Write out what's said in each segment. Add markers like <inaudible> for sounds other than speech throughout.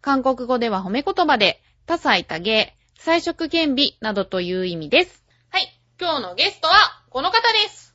韓国語では褒め言葉で、多彩多芸、彩色兼美などという意味です。はい。今日のゲストは、この方です。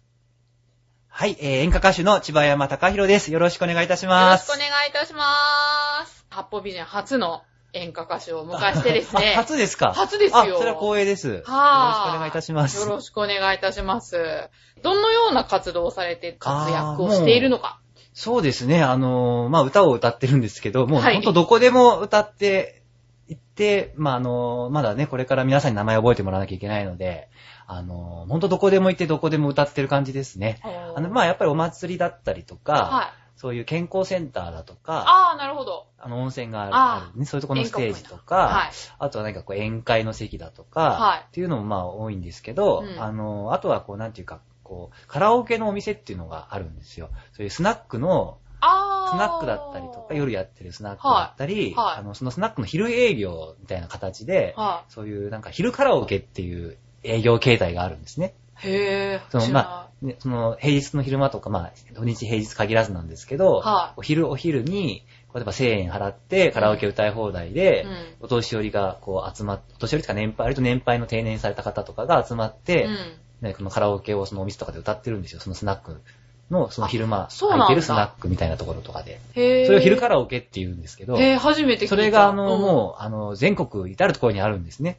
はい、えー、演歌歌手の千葉山隆弘です。よろしくお願いいたしよろます。しくお願いいたします。八方美人初の演歌歌手をお迎えしてですね。あ初ですか初ですよあ、それは光栄です。よろしくお願いいたします。よろしくお願いいたします。どのような活動をされて活躍をしているのか。そうですね、あのーまあ、歌を歌ってるんですけど、もうはいほんとどこでも歌っていって、まあ、あのーまだね、これから皆さんに名前を覚えてもらわなきゃいけないので、あのーほんとどこでも行ってどこでも歌ってる感じですね。あの、まあ、やっぱりお祭りだったりとか、はい。そういう健康センターだとか、ああ、なるほど。あの、温泉があるあーあるね、そういうところのステージとか、はい。あとは何かこう宴会の席だとか、はいっていうのもまあ多いんですけど、うんあの、あとはこうなんていうか、こう、カラオケのお店っていうのがあるんですよ。そういうスナックの、ああ。スナックだったりとか、夜やってるスナックだったり、はいはいあの、そのスナックの昼営業みたいな形で、はそういうなんか昼カラオケっていう営業形態があるんですね。い。へぇー。そのまね、その平日の昼間とか、まあ、土日平日限らずなんですけど、はいお昼お昼に、例えば1000円払ってカラオケ歌い放題で、うんお年寄りがこう集まって、お年寄りとか年配、割と年配の定年された方とかが集まって、うん。ね、このカラオケをそのお店とかで歌ってるんですよ。そのスナックの、その昼間、空いてるスナックみたいなところとかで。へ。それを昼カラオケって言うんですけど、へ初めて聞いた。それがあの、うんもう、あの、全国至るところにあるんですね。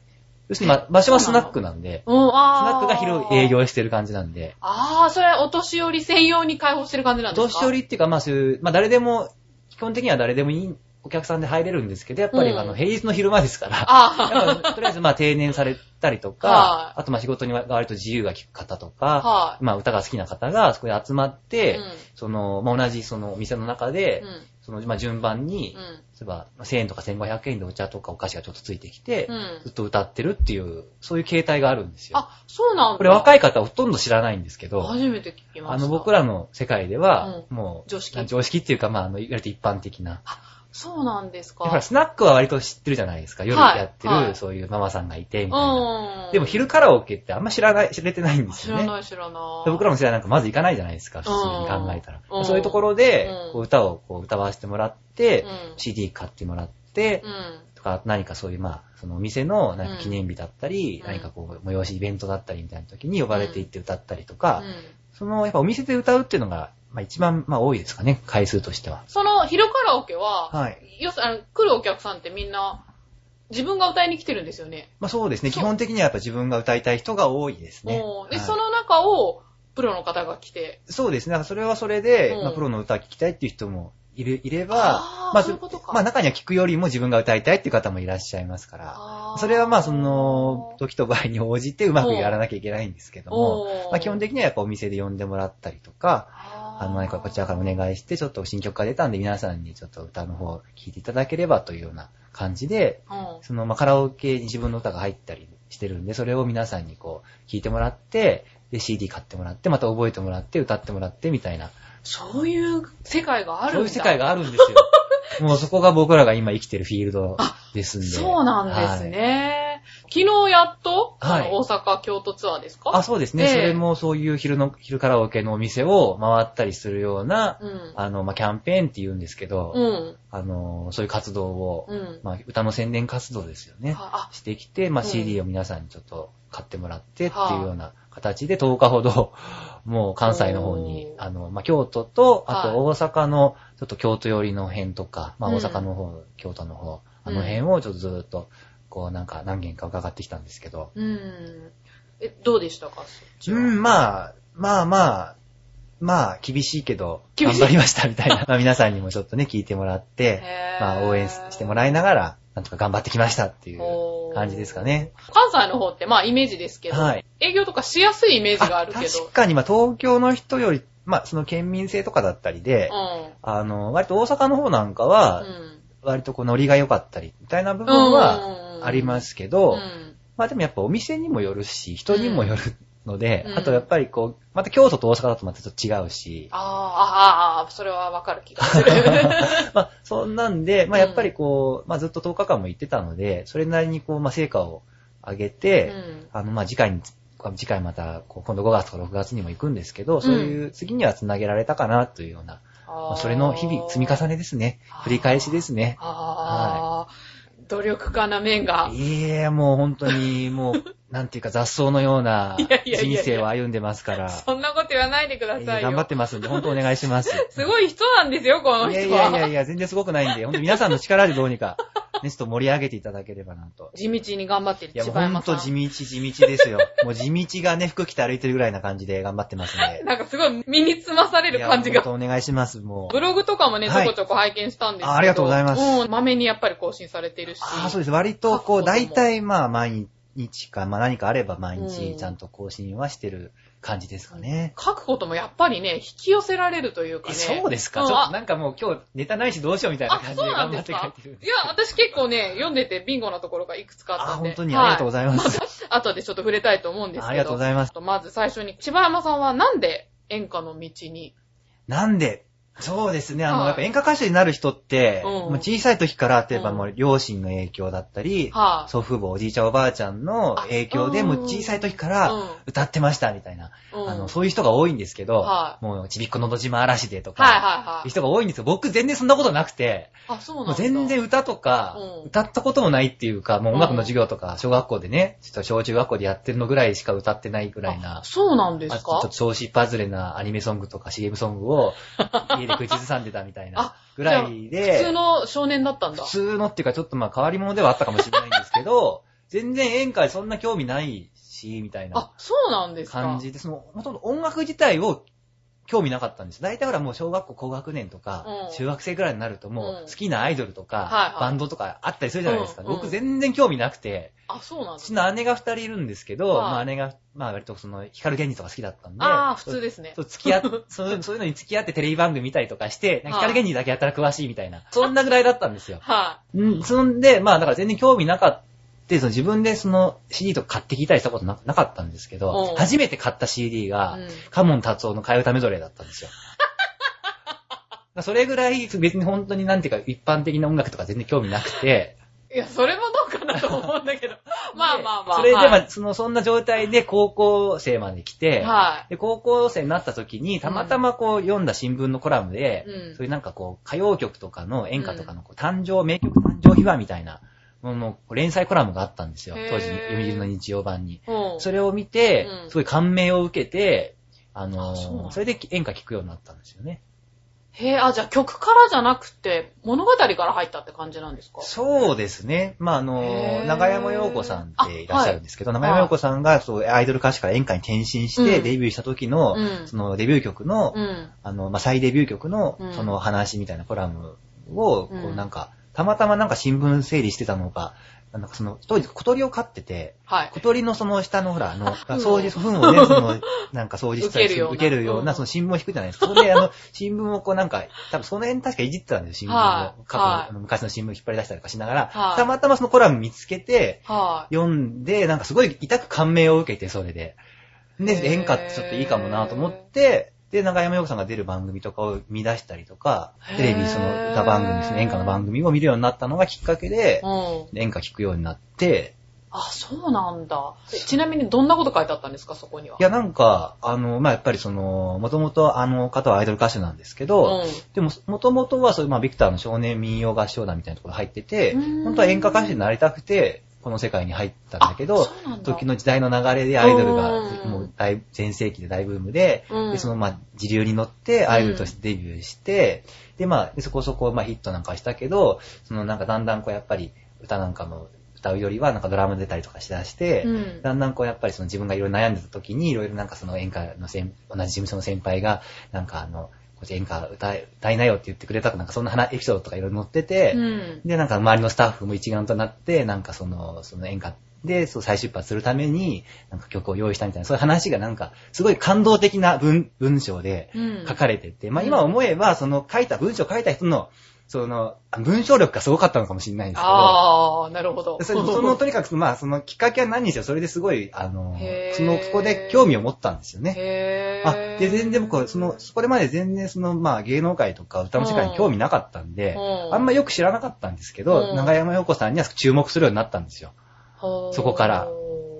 要するに、ま、場所はスナックなんで、うん、スナックが昼営。業してる感じなんで、ああ、それお年寄り専用に開放してる感じなんですか？年寄りっていうか、まあそういう、まあ誰でも、基本的には誰でもいいお客さんで入れるんですけど、やっぱりうんあの、平日の昼間ですから、あやっぱとりあえずまあ定年されたりとはいか、あとまあ仕事に割と自由が利く方とあ。か、はまあ歌が好きな方がそこで集まって、うんその、まあ同じそのお店の中い。でう、ん。その、まあ順番に、うん。例えば1000円とか1500円でお茶とかお菓子がちょっとついてきて、うんずっと歌ってるっていう、そういう形態があるんですよ。あ、そうなんだ。これ若いい方はほとんど知らないんですけど、初めて聞きました。あの、僕らの世界では、もう、常識常識っていうか、まあ、あの、いわゆる一般的な。そうなんですか。ほら、スナックは割と知ってるじゃないですか。夜はいやってる、はいそういうママさんがいて、みたいな。うん。でも、昼カラオケってあんま知らない、知れてないんですよね。知らない知らない。で僕らの世代なんかまず行かないじゃないですか、普通に考えたら。うんそういうところで歌をこう歌わせてもらって、うん CD 買ってもらって、うん。とか、何かそういう、まあ、そのお店の何か記念日だったり、うん何かこう、催しイベントだったりみたいな時に呼ばれて行って歌ったりとか、うんその、やっぱお店で歌うっていうのが、まあ一番、まあ多いですかね、回数としては。その昼カラオケは、はい。要するにあの、来るお客さんってみんな、自分が歌いに来てるんですよね。まあそうですね、基本的にはやっぱ自分が歌いたい人が多いですね。で、はい。その中を、プロの方が来て、そうですね、だからそれはそれで、うんまあプロの歌聴きたいっていう人もいるいれば、あーまあそういうことか。まあ中には聴くよりも自分が歌いたいっていう方もいらっしゃいますから、それはまあその、時と場合に応じてうまくやらなきゃいけないんですけども。まあ基本的にはやっぱお店で呼んでもらったりとか、あの、何かこちらからお願いして、ちょっと新曲が出たんで皆さんにちょっと歌の方を聴いていただければというような感じで、うんその、まあ、カラオケに自分の歌が入ったりしてるんで、それを皆さんにこう、聴いてもらって、で、CD 買ってもらって、また覚えてもらって、歌ってもらって、みたいな。そういう世界があるんだ。そういう世界があるんですよ。もうそこが僕らが今生きてるフィールドですんで。そうなんですはい。ね。昨日やっと、はい大阪、京都ツアーですか？あ、そうですね。ええそれもそういう昼の、昼カラオケのお店を回ったりするような、うん。あの、まあ、キャンペーンって言うんですけど、うん。あの、そういう活動を、うん。まあ、歌の宣伝活動ですよね。あ、してきて、まあ、うん CD を皆さんにちょっと買ってもらってっていうような形で10日ほど、もう関西の方にあの、まあ、京都と、あはいと大阪の、ちょっと京都寄りの辺とか、まあ、うん大阪の方、京都の方、あの辺をちょっとずっと、こうなんか何件か伺ってきたんですけど、うん。え、どうでしたか？うん、まあ、まあまあ、まあ、厳しいけど、頑張りましたみたいな。<laughs> まあ皆さんにもちょっとね、聞いてもらって、まあ応援してもらいながら、なんとか頑張ってきましたっていう感じですかね。関西の方って、まあイメージですけど、はい営業とかしやすいイメージがあるけど。確かに、まあ東京の人より、まあその県民性とかだったりで、うん。あの、割と大阪の方なんかは、うん。割とこうノリが良かったり、みたいな部分はありますけど、うん。まあでもやっぱお店にもよるし、人にもよるので、うん。あとやっぱりこう、また京都と大阪だとまたちょっと違うし、あーあー、あーそれはわかる気がする。<laughs> まあそんなんで、まあやっぱりこう、まあずっと10日間も行ってたので、それなりにこう、まあ成果を上げて、うん。あの、まあ次回に、次回また、今度5月とか6月にも行くんですけど、そういう次には繋げられたかなというような、まあそれの日々積み重ねですね。繰り返しですね。ああ、努力家な面が。いやもう本当に、もう、<laughs> なんていうか雑草のようないやいやいやいや人生を歩んでますから、そんなこと言わないでください頑張ってますんで、本当お願いします。<laughs> すごい人なんですよ、このいや人は。いやいやいや、全然すごくないんで、本当皆さんの力でどうにか、ね、ちょっと盛り上げていただければなと。地道に頑張ってるいや。ほんと地道地道ですよ。<laughs> もう地道がね、服着て歩いてるぐらいな感じで頑張ってますんで。なんかすごい身につまされる感じが。いや本当お願いします、もう。ブログとかもね、ちはいょこちょこ拝見したんですけど。あありがとうございますうん、まめにやっぱり更新されてるし。ああ、そうです。割と、こう、大体、まあ、毎日か、まあ何かあれば毎うん日ちゃんと更新はしてる感じですかね。書くこともやっぱりね、引き寄せられるというかね。えそうですか、うんちょっとなんかもう今日ネタないしどうしようみたいなあ、感じで頑張って書いてるんですいや、私結構ね、読んでてビンゴなところがいくつかあったあ、んで。本当に？ありがとうございます。はい <laughs> 後でちょっと触れたいと思うんですけど。ありがとうございます。まず最初に、千葉山さんはなんで演歌の道に？なんで、そうですね、あの、はいやっぱ演歌歌手になる人って、うん。もう小さい時から、例えばうん。もう両親の影響だったり、はい。祖父母、おじいちゃん、おばあちゃんの影響で、あもう小さい時からうん。歌ってましたみたいな、うん。あの、そういう人が多いんですけど、はもうちびっこのど島嵐でとか、はいはいはい。いう人が多いんですよ。僕全然そんなことなくて、あ、そうなんもうだ。全然歌とか、うん。歌ったこともないっていうか、もう音楽の授業とか、小学校でね、ちょっと小中学校でやってるのぐらいしか歌ってないぐらいなあ、そうなんであすかちょっと調子パズレなアニメソングとか CM ソングを家で口ずさんでたみたいなあぐらいで、普通の少年だったんだ普。通のっていうかちょっとまあ変わり者ではあったかもしれないんですけど、<laughs> 全然演歌にそんな興味ないし、みたいなあ、そうなんですか。感じで、その、もともと音楽自体を興味なかったんです。大体ほらもう小学校高学年とか、うん。中学生ぐらいになるともう好きなアイドルとか、はいはい。バンドとかあったりするじゃないですか。うんうん。僕全然興味なくて、あ、そうなんうですか。ちの姉が二人いるんですけど、はい。まあ姉が、まあ割とその、光源氏とか好きだったんで、ああ、普通ですね。そう、付き合っ、<laughs> そういうそういうのに付き合ってテレビ番組見たりとかして、な光源氏だけやったら詳しいみたいな、そんなぐらいだったんですよ。はうん、そんで、まあだから全然興味なかった。その自分でその CD とか買って聞いたりしたことななかったんですけうどん、初めて買った CD い。が、うんカモン達夫の替え歌メドレーだったんですよ。<laughs> それぐらい別に本当になんていうか一般的な音楽とか全然興味なくて、いや、それもどうかなと思うんだけど。<laughs> まあまあまあ。それで、はいまあ、その、そんな状態で高校生まで来て、はで、高校生になった時に、たまたまこう読んだ新聞のコラムで、うんそういうなんかこう、歌謡曲とかの演歌とかのこう誕生、名曲誕生秘話みたいなもの連載コラムがあったんですよ。当時、読売の日曜版に。それを見てう、ん。すごい感銘を受けて、あのあそれで演歌聴くようになったんですよね。へえ、あ、じゃあ曲からじゃなくて、物語から入ったって感じなんですか？そうですね。まあ、あへの、ー長山洋子さんっていらっしゃるんですけど、あはい。長山洋子さんがそうアイドル歌手から演歌に転身してうん。デビューした時の、うん。そのデビュー曲の、うん。あの、まあ、再デビュー曲のうん、その話みたいなコラムを、こうん。うなんか、たまたまなんか新聞整理してたのか、なんかその、当時小鳥を飼ってて、はい。小鳥のその下のほら、あの、<laughs> 掃除、糞をね、その、<laughs> なんか掃除したりする、受けるようなその新聞を引くじゃないですか。それで、あの、新聞をこうなんか、多分その辺確かいじってたんですよ、新聞を。過去のはいはいあの昔の新聞引っ張り出したりとかしながら、はいたまたまそのコラム見つけて、は読んで、なんかすごい痛く感銘を受けて、それで。で、演歌ってちょっといいかもなと思って、で、長山洋子さんが出る番組とかを見出したりとかテレビその歌番組、その演歌の番組を見るようになったのがきっかけでい。、うん。演歌聞くようになって、あ、そうなんだ。えちなみにどんなこと書いてあったんですか、そこには？いや、なんか、あの、まあ、やっぱりその、もともとあの方はアイドル歌手なんですけど、うんでも、もともとはそういう、まあ、ビクターの少年民謡合唱団みたいなところ入っててうん、本当は演歌歌手になりたくて、この世界に入ったんだけあど時の時代の流れでアイドルがうん。もう大全盛期で大ブームで、うん。でそのまあ時流に乗ってアイドルとしてデビューして、でまあでそこそこまあヒットなんかしたけど、そのなんかだんだんこうやっぱり歌なんかも歌うよりはなんかドラム出たりとかしだして、うん。だんだんこうやっぱりその自分がいろいろ悩んでた時にいろいろなんかその演歌の先同じ事務所の先輩がなんかあの、演歌歌い歌いなよって言ってくれたとなんかそんな話エピソードとかいろいろ載ってて、うん。で、なんか周りのスタッフも一丸となって、なんかその、その演歌で、そう再出発するために、なんか曲を用意したみたいな、そういう話がなんか、すごい感動的な文文章でうん書かれてて、まあ今思えば、その書いた、文章を書いた人の、その、文章力がすごかったのかもしれないんですけど、ああ、なるほど。<laughs> その、とにかく、まあ、そのきっかけは何にせよ、それですごい、あのその、そこで興味を持ったんですよね。へー。あ、で、全然僕は、その、そこでまで全然その、まあ、芸能界とか歌の世界に興味なかったんで、うんあんまよく知らなかったんですけど、うん長山洋子さんには注目するようになったんですよ。そこから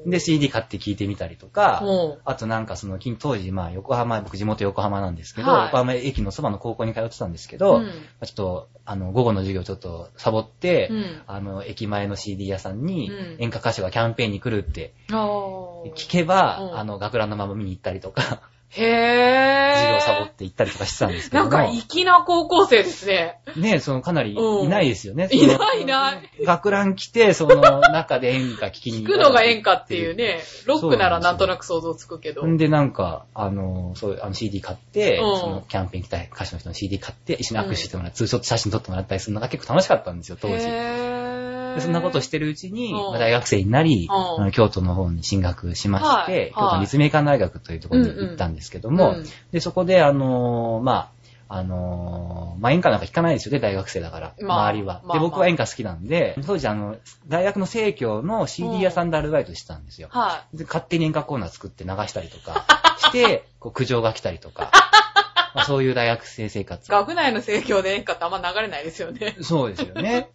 で、CD 買って聴いてみたりとか、う。んあとなんかその、近当時、まあ、横浜、僕地元横浜なんですけど、はい。横浜駅のそばの高校に通ってたんですけど、うん。まあちょっと、あの、午後の授業ちょっとサボって、うん。あの、駅前の CD 屋さんにうん。演歌歌手がキャンペーンに来るって聞けば、うん。あの、学ランのまま見に行ったりとか、へー。授業サボって行ったりとかしてたんですけども。なんか、粋な高校生ですね。ねそのかなりうんいないですよね。いないいない。学ラン来て、その中で演歌聞きに聞くのが演歌っていう。ね、ロックならなんとなく想像つくけど。んで、なんか、あの、そういう、あの CD 買って、うんそのキャンペーン来た歌手の人の CD 買って、一緒に握手してもらって、ツーショット写真撮ってもらったりするのが結構楽しかったんですよ、当時。へーでそんなことしてるうちに、うんまあ大学生になり、京都の方に進学しまして、はい京都立命館大学というところに行ったんですけども、うんうんで、そこで、あのーまあ、あのーまあ、演歌なんか弾かないですよね、大学生だから、まあ周りは。まあで、僕は演歌好きなんで、当時、あの、大学の生協の CD 屋さんでアルバイトしてたんですよ。はで、勝手に演歌コーナー作って流したりとか <laughs> して、こう苦情が来たりとか、<laughs> まあ、そういう大学生生活い。。学内の盛況で演歌ってあんま流れないですよね。そうですよね。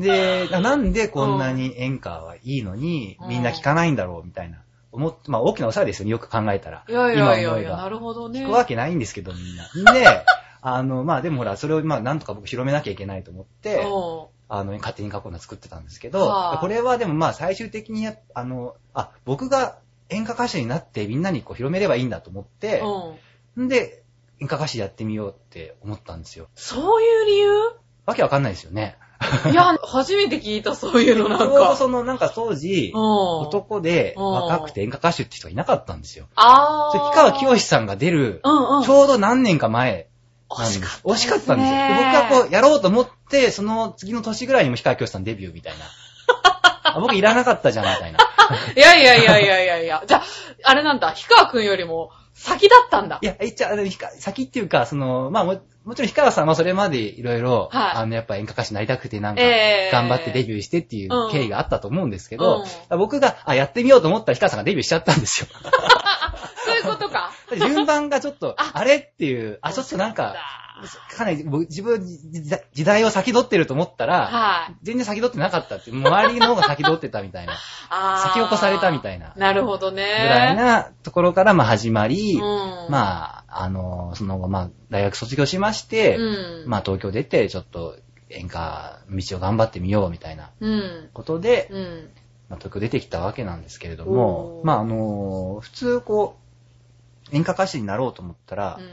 で、な <laughs> なんでこんなに演歌はいいのに、うんみんな聞かないんだろうみたいな。思って、まあ大きなお世話ですよね、よく考えたら。いやいやいやいや、なるほどね。聞くわけないんですけど、みんな。<laughs> で、あの、まあでもほら、それをまあなんとか僕広めなきゃいけないと思って、うんあの、勝手に過去の作ってたんですけど、はあこれはでもまあ最終的にや、あの、あ、僕が演歌歌手になってみんなにこう広めればいいんだと思って、うん。んで、演歌歌手やってみようって思ったんですよ。そういう理由？わけわかんないですよね。いや、初めて聞いた、そういうのなんちょうどか。そのなんか当時、うん。男でうん若くて演歌歌手って人がいなかったんですよ。あー。それ木川清さんが出る、うんうん。ちょうど何年か前。惜しかったんですよ。で僕はこう、やろうと思って、その次の年ぐらいにも氷川きよしさんデビューみたいな。<laughs> あ僕いらなかったじゃん、みたいな。いやいやいやいやいやいや。じゃあ、あれなんだ、氷川くんよりも先だったんだい。や、一応、あの、ひか先っていうか、その、まあも、もちろん氷川さんはそれまでいろいろ、はいあの、やっぱ演歌歌手になりたくてなんか、えー頑張ってデビューしてっていう経緯があったと思うんですけど、うん僕が、あ、やってみようと思ったら氷川さんがデビューしちゃったんですよ。<laughs> そういうことか。<laughs> 順番がちょっと、ああれっていう、あ、ちょっとなんか、かなり僕自分時代を先取ってると思ったら、はい。全然先取ってなかったって周りの方が先取ってたみたいな、<laughs> 先を越されたみたいな、なるほどね。ぐらいなところからまあ始まり、うん。まあ、あの、その後、まあ、大学卒業しまして、うん。まあ、東京出て、ちょっと演歌道を頑張ってみようみたいなうん。ことで、うん。まあ、東京出てきたわけなんですけれどおも、ーまあ、あの、普通こう、演歌歌手になろうと思ったら、うん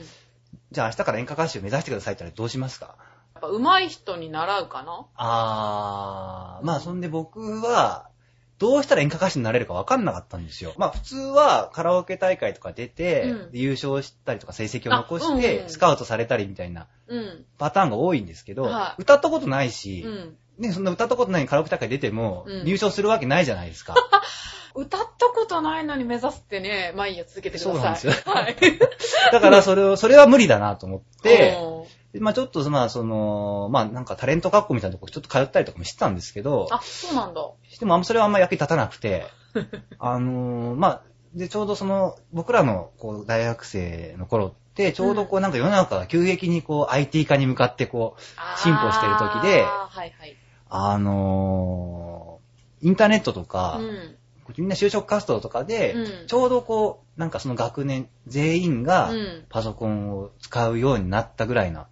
じゃあ明日から演歌歌手を目指してくださいって言ったらどうしますか？やっぱ上手い人に習うかな？あー、まあそんで僕は、どうしたら演歌歌手になれるか分かんなかったんですよ。まあ普通はカラオケ大会とか出て、うんで優勝したりとか成績を残しあうんて、うんスカウトされたりみたいなうん。パターンが多いんですけど、はい歌ったことないし、うん。ね、そんな歌ったことないカラオケ大会出ても、うん入賞するわけないじゃないですか。<laughs> 歌ったことないのに目指すってね、まあいいや、続けてください。そうなんですよ <laughs> はい。<laughs> だからそれを、それは無理だなと思って、まあちょっと、まあその、まあなんかタレント学校みたいなとこちょっと通ったりとかもしてたんですけど、あ、そうなんだ。でもあんまそれはあんま役に立たなくて、あのーまあ、で、ちょうどその、僕らのこう大学生の頃って、ちょうどこうなんか世の中が急激にこう IT 化に向かってこう、進歩してる時ではいはい。あのーインターネットとか、うん。みんな就職活動とかで、うん。ちょうどこう、なんかその学年全員がうん。パソコンを使うようになったぐらいな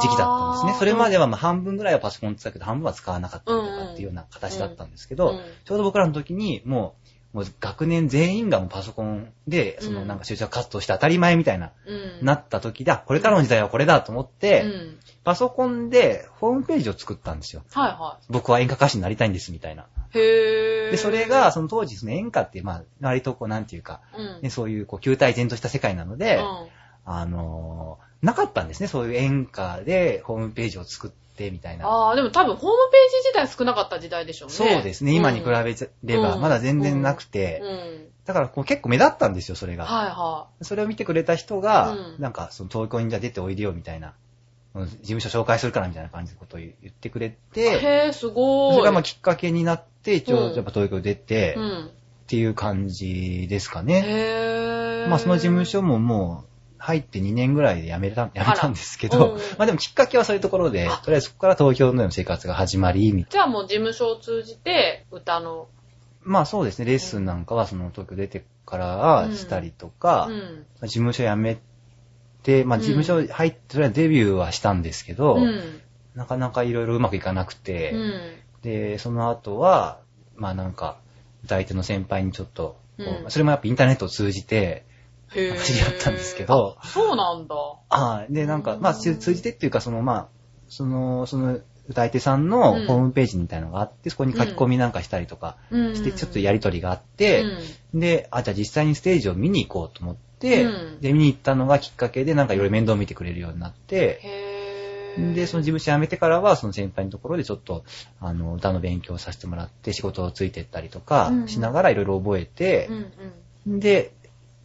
時期だったんですね。それまではまあ半分ぐらいはパソコン使うけど、半分は使わなかったりとかっていうような形だったんですけど、うん。ちょうど僕らの時にもう、もう学年全員がもうパソコンで、そのうんなんか就職活動して当たり前みたいな、うん。なった時だ、これからの時代はこれだと思って、うん。パソコンでホームページを作ったんですよ。はいは僕は演歌歌手になりたいんですみたいな。い。へー。で、それが、その当時、その演歌って、まあ、割とこう、なんていうか、うん、ね、そういう、こう、球体然とした世界なので、うんあのーなかったんですね。そういう演歌でホームページを作って、みたいな。ああ、でも多分ホームページ自体少なかった時代でしょうね。そうですね。今に比べれば、うんまだ全然なくて、うん。だからこう結構目立ったんですよ、それが。はいはそれを見てくれた人が、うんなんか、その東京にじゃあ出ておいでよ、みたいな事務所紹介するからみたいな感じのことを言ってくれて、へー、すごい。それがまあきっかけになって、一応うんやっぱ東京出て、っうん。ていう感じですかね。へー。まあその事務所ももう入って2年ぐらいで辞めた、辞めたんですけどうん、まあでもきっかけはそういうところであ、とりあえずそこから東京の生活が始まり、みたいじゃあもう事務所を通じて、歌の、なまあそうですね、レッスンなんかはその東京出てからしたりとか、うん。事務所辞めて、まあうん。事務所入って、それはデビューはしたんですけど、うん。なかなかいろいろうまくいかなくて、うん。で、その後は、まあなんか、歌い手の先輩にちょっと、それもやっぱインターネットを通じて、知り合ったんですけどあそうなんだ。はい。で、なんか、まあ、うん通じてっていうか、その、まあ、その、その、歌い手さんのうんホームページみたいなのがあって、そこに書き込みなんかしたりとかうん。して、ちょっとやりとりがあって、で、あ、じゃあ実際にステージを見に行こうと思って、うんで、見に行ったのがきっかけで、なんかいろいろ面倒見てくれるようになって。で、その事務所辞めてからは、その先輩のところでちょっと、あの、歌の勉強をさせてもらって、仕事をついてったりとかうんしながらいろいろ覚えてう、んうん。で、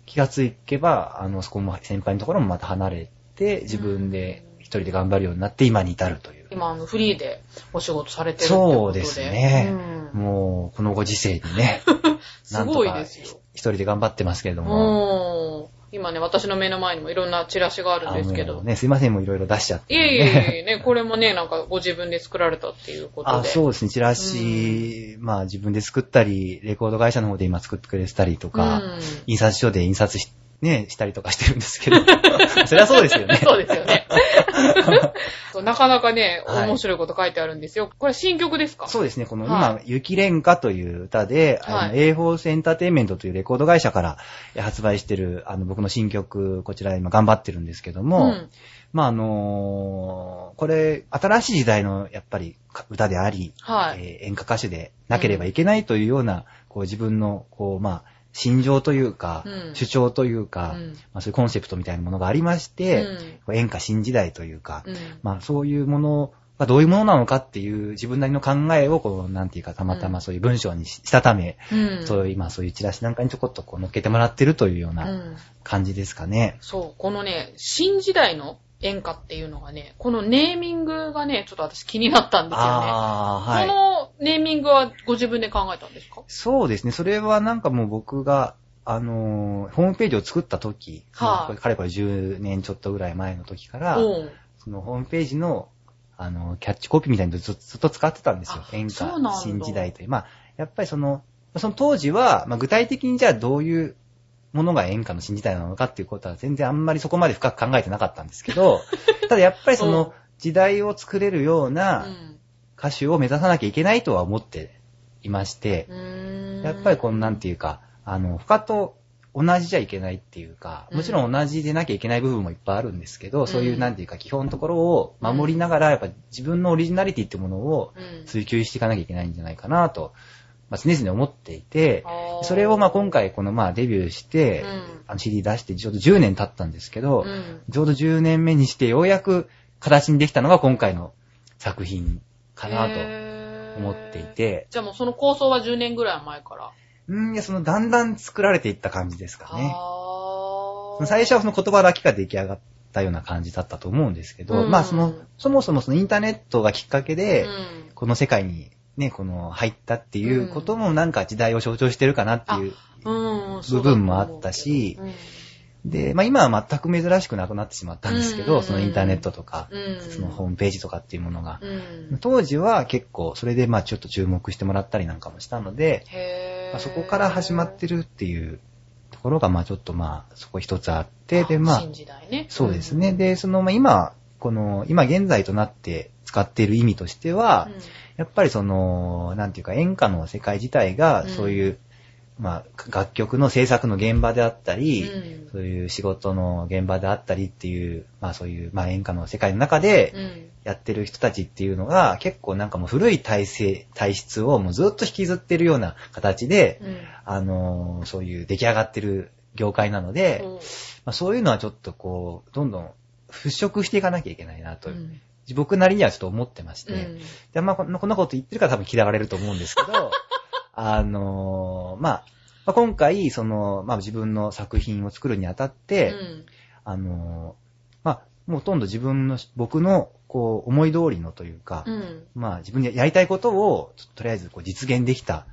気がつけば、あの、そこも先輩のところもまた離れて、自分で一人で頑張るようになって、今に至るという。今、あの、フリーでお仕事されてるってことで。そうですねうんもう、このご時世にね、<laughs> すごいですよ。一人で頑張ってますけれども。うん。今ね、私の目の前にもいろんなチラシがあるんですけど。ね、すいません、もういろいろ出しちゃって、いえいえいえ、ね、これもね、なんかご自分で作られたっていうことで。あ、そうですね、チラシ、まあ自分で作ったり、レコード会社の方で今作ってくれてたりとか、うん印刷所で印刷し、ね、したりとかしてるんですけど、<laughs> そりゃそうですよね。<laughs> そうですよね。<laughs> なかなかね、はい面白いこと書いてあるんですよ。これ新曲ですか？そうですね、このは今、雪蓮花という歌で、あの、はい A フォースエンターテインメントというレコード会社からえ発売してる、あの、僕の新曲、こちら今頑張ってるんですけども、うんまあ、あのーこれ、新しい時代の、やっぱり、歌であり、はい。えー演歌歌手でなければいけないというような、こう自分の、こう、まあ、心情というか、うん。主張というか、うん。まあ、そういうコンセプトみたいなものがありまして、うん。演歌新時代というか、うん。まあそういうものがどういうものなのかっていう自分なりの考えを、こう、なんていうか、たまたまそういう文章にししたため、うん。そういう、今そういうチラシなんかにちょこっとこう乗っけてもらってるというよううなん。感じですかね。そう、このね、新時代の演歌っていうのがね、このネーミングがね、ちょっと私気になったんですよね。このネーミングはご自分で考えたんですか？そうですね。それはなんかもう僕が、あのーホームページを作った時、はいこれかれこれ10年ちょっとぐらい前の時から、うん。そのホームページの、あの、キャッチコピーみたいにずずっと使ってたんですよあ。演歌新時代という。まあ、やっぱりその、その当時は、まあ、具体的にじゃあどういうものが演歌の新時代なのかっていうことは全然あんまりそこまで深く考えてなかったんですけど、<laughs> ただやっぱりそうんの時代を作れるようう。なん歌手を目指さなきゃいけないとは思っていましてやっぱりこのなんていうか、あの、他と同じじゃいけないっていうか、もちろん同じでなきゃいけない部分もいっぱいあるんですけど、うん。そういうなんていうか基本のところを守りながら、やっぱ自分のオリジナリティってものをうん。追求していかなきゃいけないんじゃないかなと、まあ、常々思っていて、それをまあ今回このまあデビューして、うん。あの CD 出してちょうど10年経ったんですけど、うん。ちょうど10年目にしてようやく形にできたのが今回の作品かなと思っていて、じゃあもうその構想は10年ぐらい前から。うん、いや、そのだんだん作られていった感じですかね。最初はその言葉だけが出来上がったような感じだったと思うんですけど、うん。まあその、そもそもそのインターネットがきっかけで、うん。この世界にね、この入ったっていうこともなんか時代を象徴してるかなっていううん部分もあったし、で、まあ今は全く珍しくなくなってしまったんですけど、うんそのインターネットとか、うん。そのホームページとかっていうものが。うん。当時は結構それでまあちょっと注目してもらったりなんかもしたので、まあそこから始まってるっていうところがまあちょっとまあそこ一つあって、でまあね。そうですね。で、その、まあ、今、この、今現在となって使っている意味としては、やっぱりその、なんていうか演歌の世界自体がうん。そういう、まあ、楽曲の制作の現場であったり、うん。そういう仕事の現場であったりっていう、まあそういう、まあ演歌の世界の中でやってる人たちっていうのが結構なんかもう古い体制、体質をもうずっと引きずってるような形で、うん。あのーそういう出来上がってる業界なので、う。んまあ、そういうのはちょっとこう、どんどん払拭していかなきゃいけないなと、うん。僕なりにはちょっと思ってまして、うん。でまあ、こんなこんなこと言ってるから多分嫌われると思うんですけど、<laughs> あのーまあ、まあ今回、その、まあ自分の作品を作るにあたって、うんあのーまあ、もうほとんど自分の、僕の、こう、思い通りのというか、うん。まあ自分でやりたいことを、とりあえずこう実現できた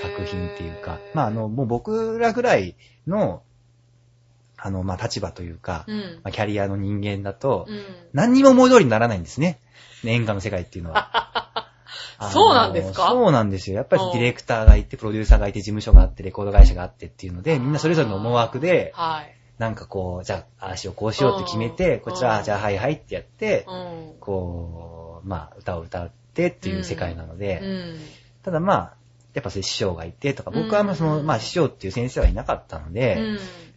作品っていうか、まああの、もう僕らぐらいの、あの、まあ立場というか、うん。まあ、キャリアの人間だと、うん。何にも思い通りにならないんですね。演歌の世界っていうのは。<laughs> そうなんですか？そうなんですよ。やっぱりうんディレクターがいて、プロデューサーがいて、事務所があって、レコード会社があってっていうので、みんなそれぞれの思惑で、はい。なんかこう、じゃあ、ああしよう、こうしようって決めて、うんこちら、あじゃあ、はいはいってやって、うん。こう、まあ、歌を歌ってっていう世界なので、うん。ただまあ、やっぱそういう師匠がいてとか、僕はまあその、うんまあ師匠っていう先生はいなかったので、う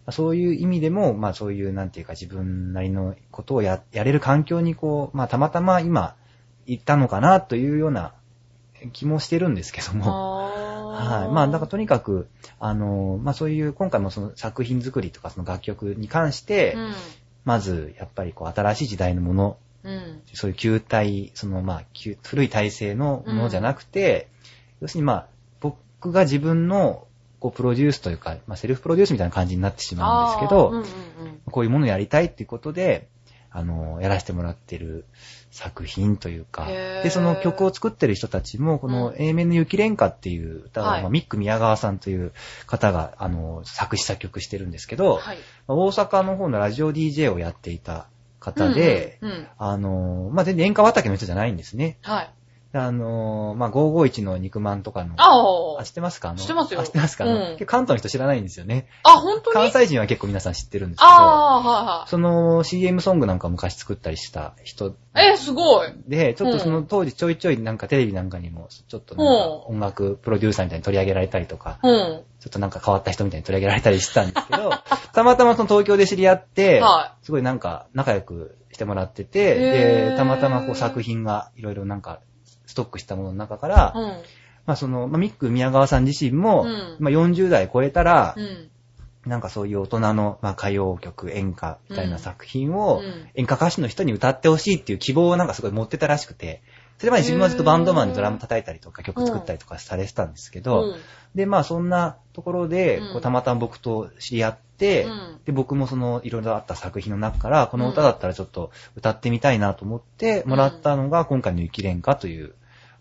ん。そういう意味でも、まあそういう、なんていうか自分なりのことをや、やれる環境にこう、まあたまたま今、行ったのかなというような気もしてるんですけども。ははい。まあ、だからとにかく、あの、まあそういう、今回もその作品作りとかその楽曲に関して、うん。まず、やっぱりこう、新しい時代のもの、うん。そういう旧体、そのまあ、旧古い体制のものじゃなくて、要するにまあ、僕が自分の、こう、プロデュースというか、まあ、セルフプロデュースみたいな感じになってしまうんですけど、うんうんうん。こういうものをやりたいっていうことで、あの、やらせてもらってる作品というか、で、その曲を作ってる人たちも、このうん A 面の雪蓮花っていう歌を、はいまあミック宮川さんという方が、あの、作詞作曲してるんですけど、はい。まあ大阪の方のラジオ DJ をやっていた方で、うんうんうん。あの、まあ、全然演歌畑の人じゃないんですね。はい。あの、まあ、551の肉まんとかの、ああ、知ってますか？あの知ってますよあ知ってますか、うん関東の人知らないんですよね。あ。あ、本当に？関西人は結構皆さん知ってるんですけど、ああー、はいはい。その CM ソングなんか昔作ったりした人えー、すごい。で、ちょっとその当時ちょいちょいなんかテレビなんかにも、ちょっとなんか音楽プロデューサーみたいに取り上げられたりとか、うん。ちょっとなんか変わった人みたいに取り上げられたりしてたんですけど、<laughs> たまたまその東京で知り合って、はすごいなんか仲良くしてもらってへて、ーで、たまたまこう作品がいろいろなんかストックしたものの中から、うん。まあその、まあ、ミック宮川さん自身も、うん。まあ40代超えたらう、ん。なんかそういう大人の、まあ、歌謡曲、演歌みたいな作品を、うん。演歌歌手の人に歌ってほしいっていう希望をなんかすごい持ってたらしくて、それまで自分はずっとバンドマンでドラム叩いたりとか曲作ったりとかされてたんですけど、うん。で、まあそんなところで、うん。こうたまたま僕と知り合って、うん。で、僕もそのいろいろあった作品の中から、この歌だったらちょっと歌ってみたいなと思ってもらったのが、今回の雪蓮花という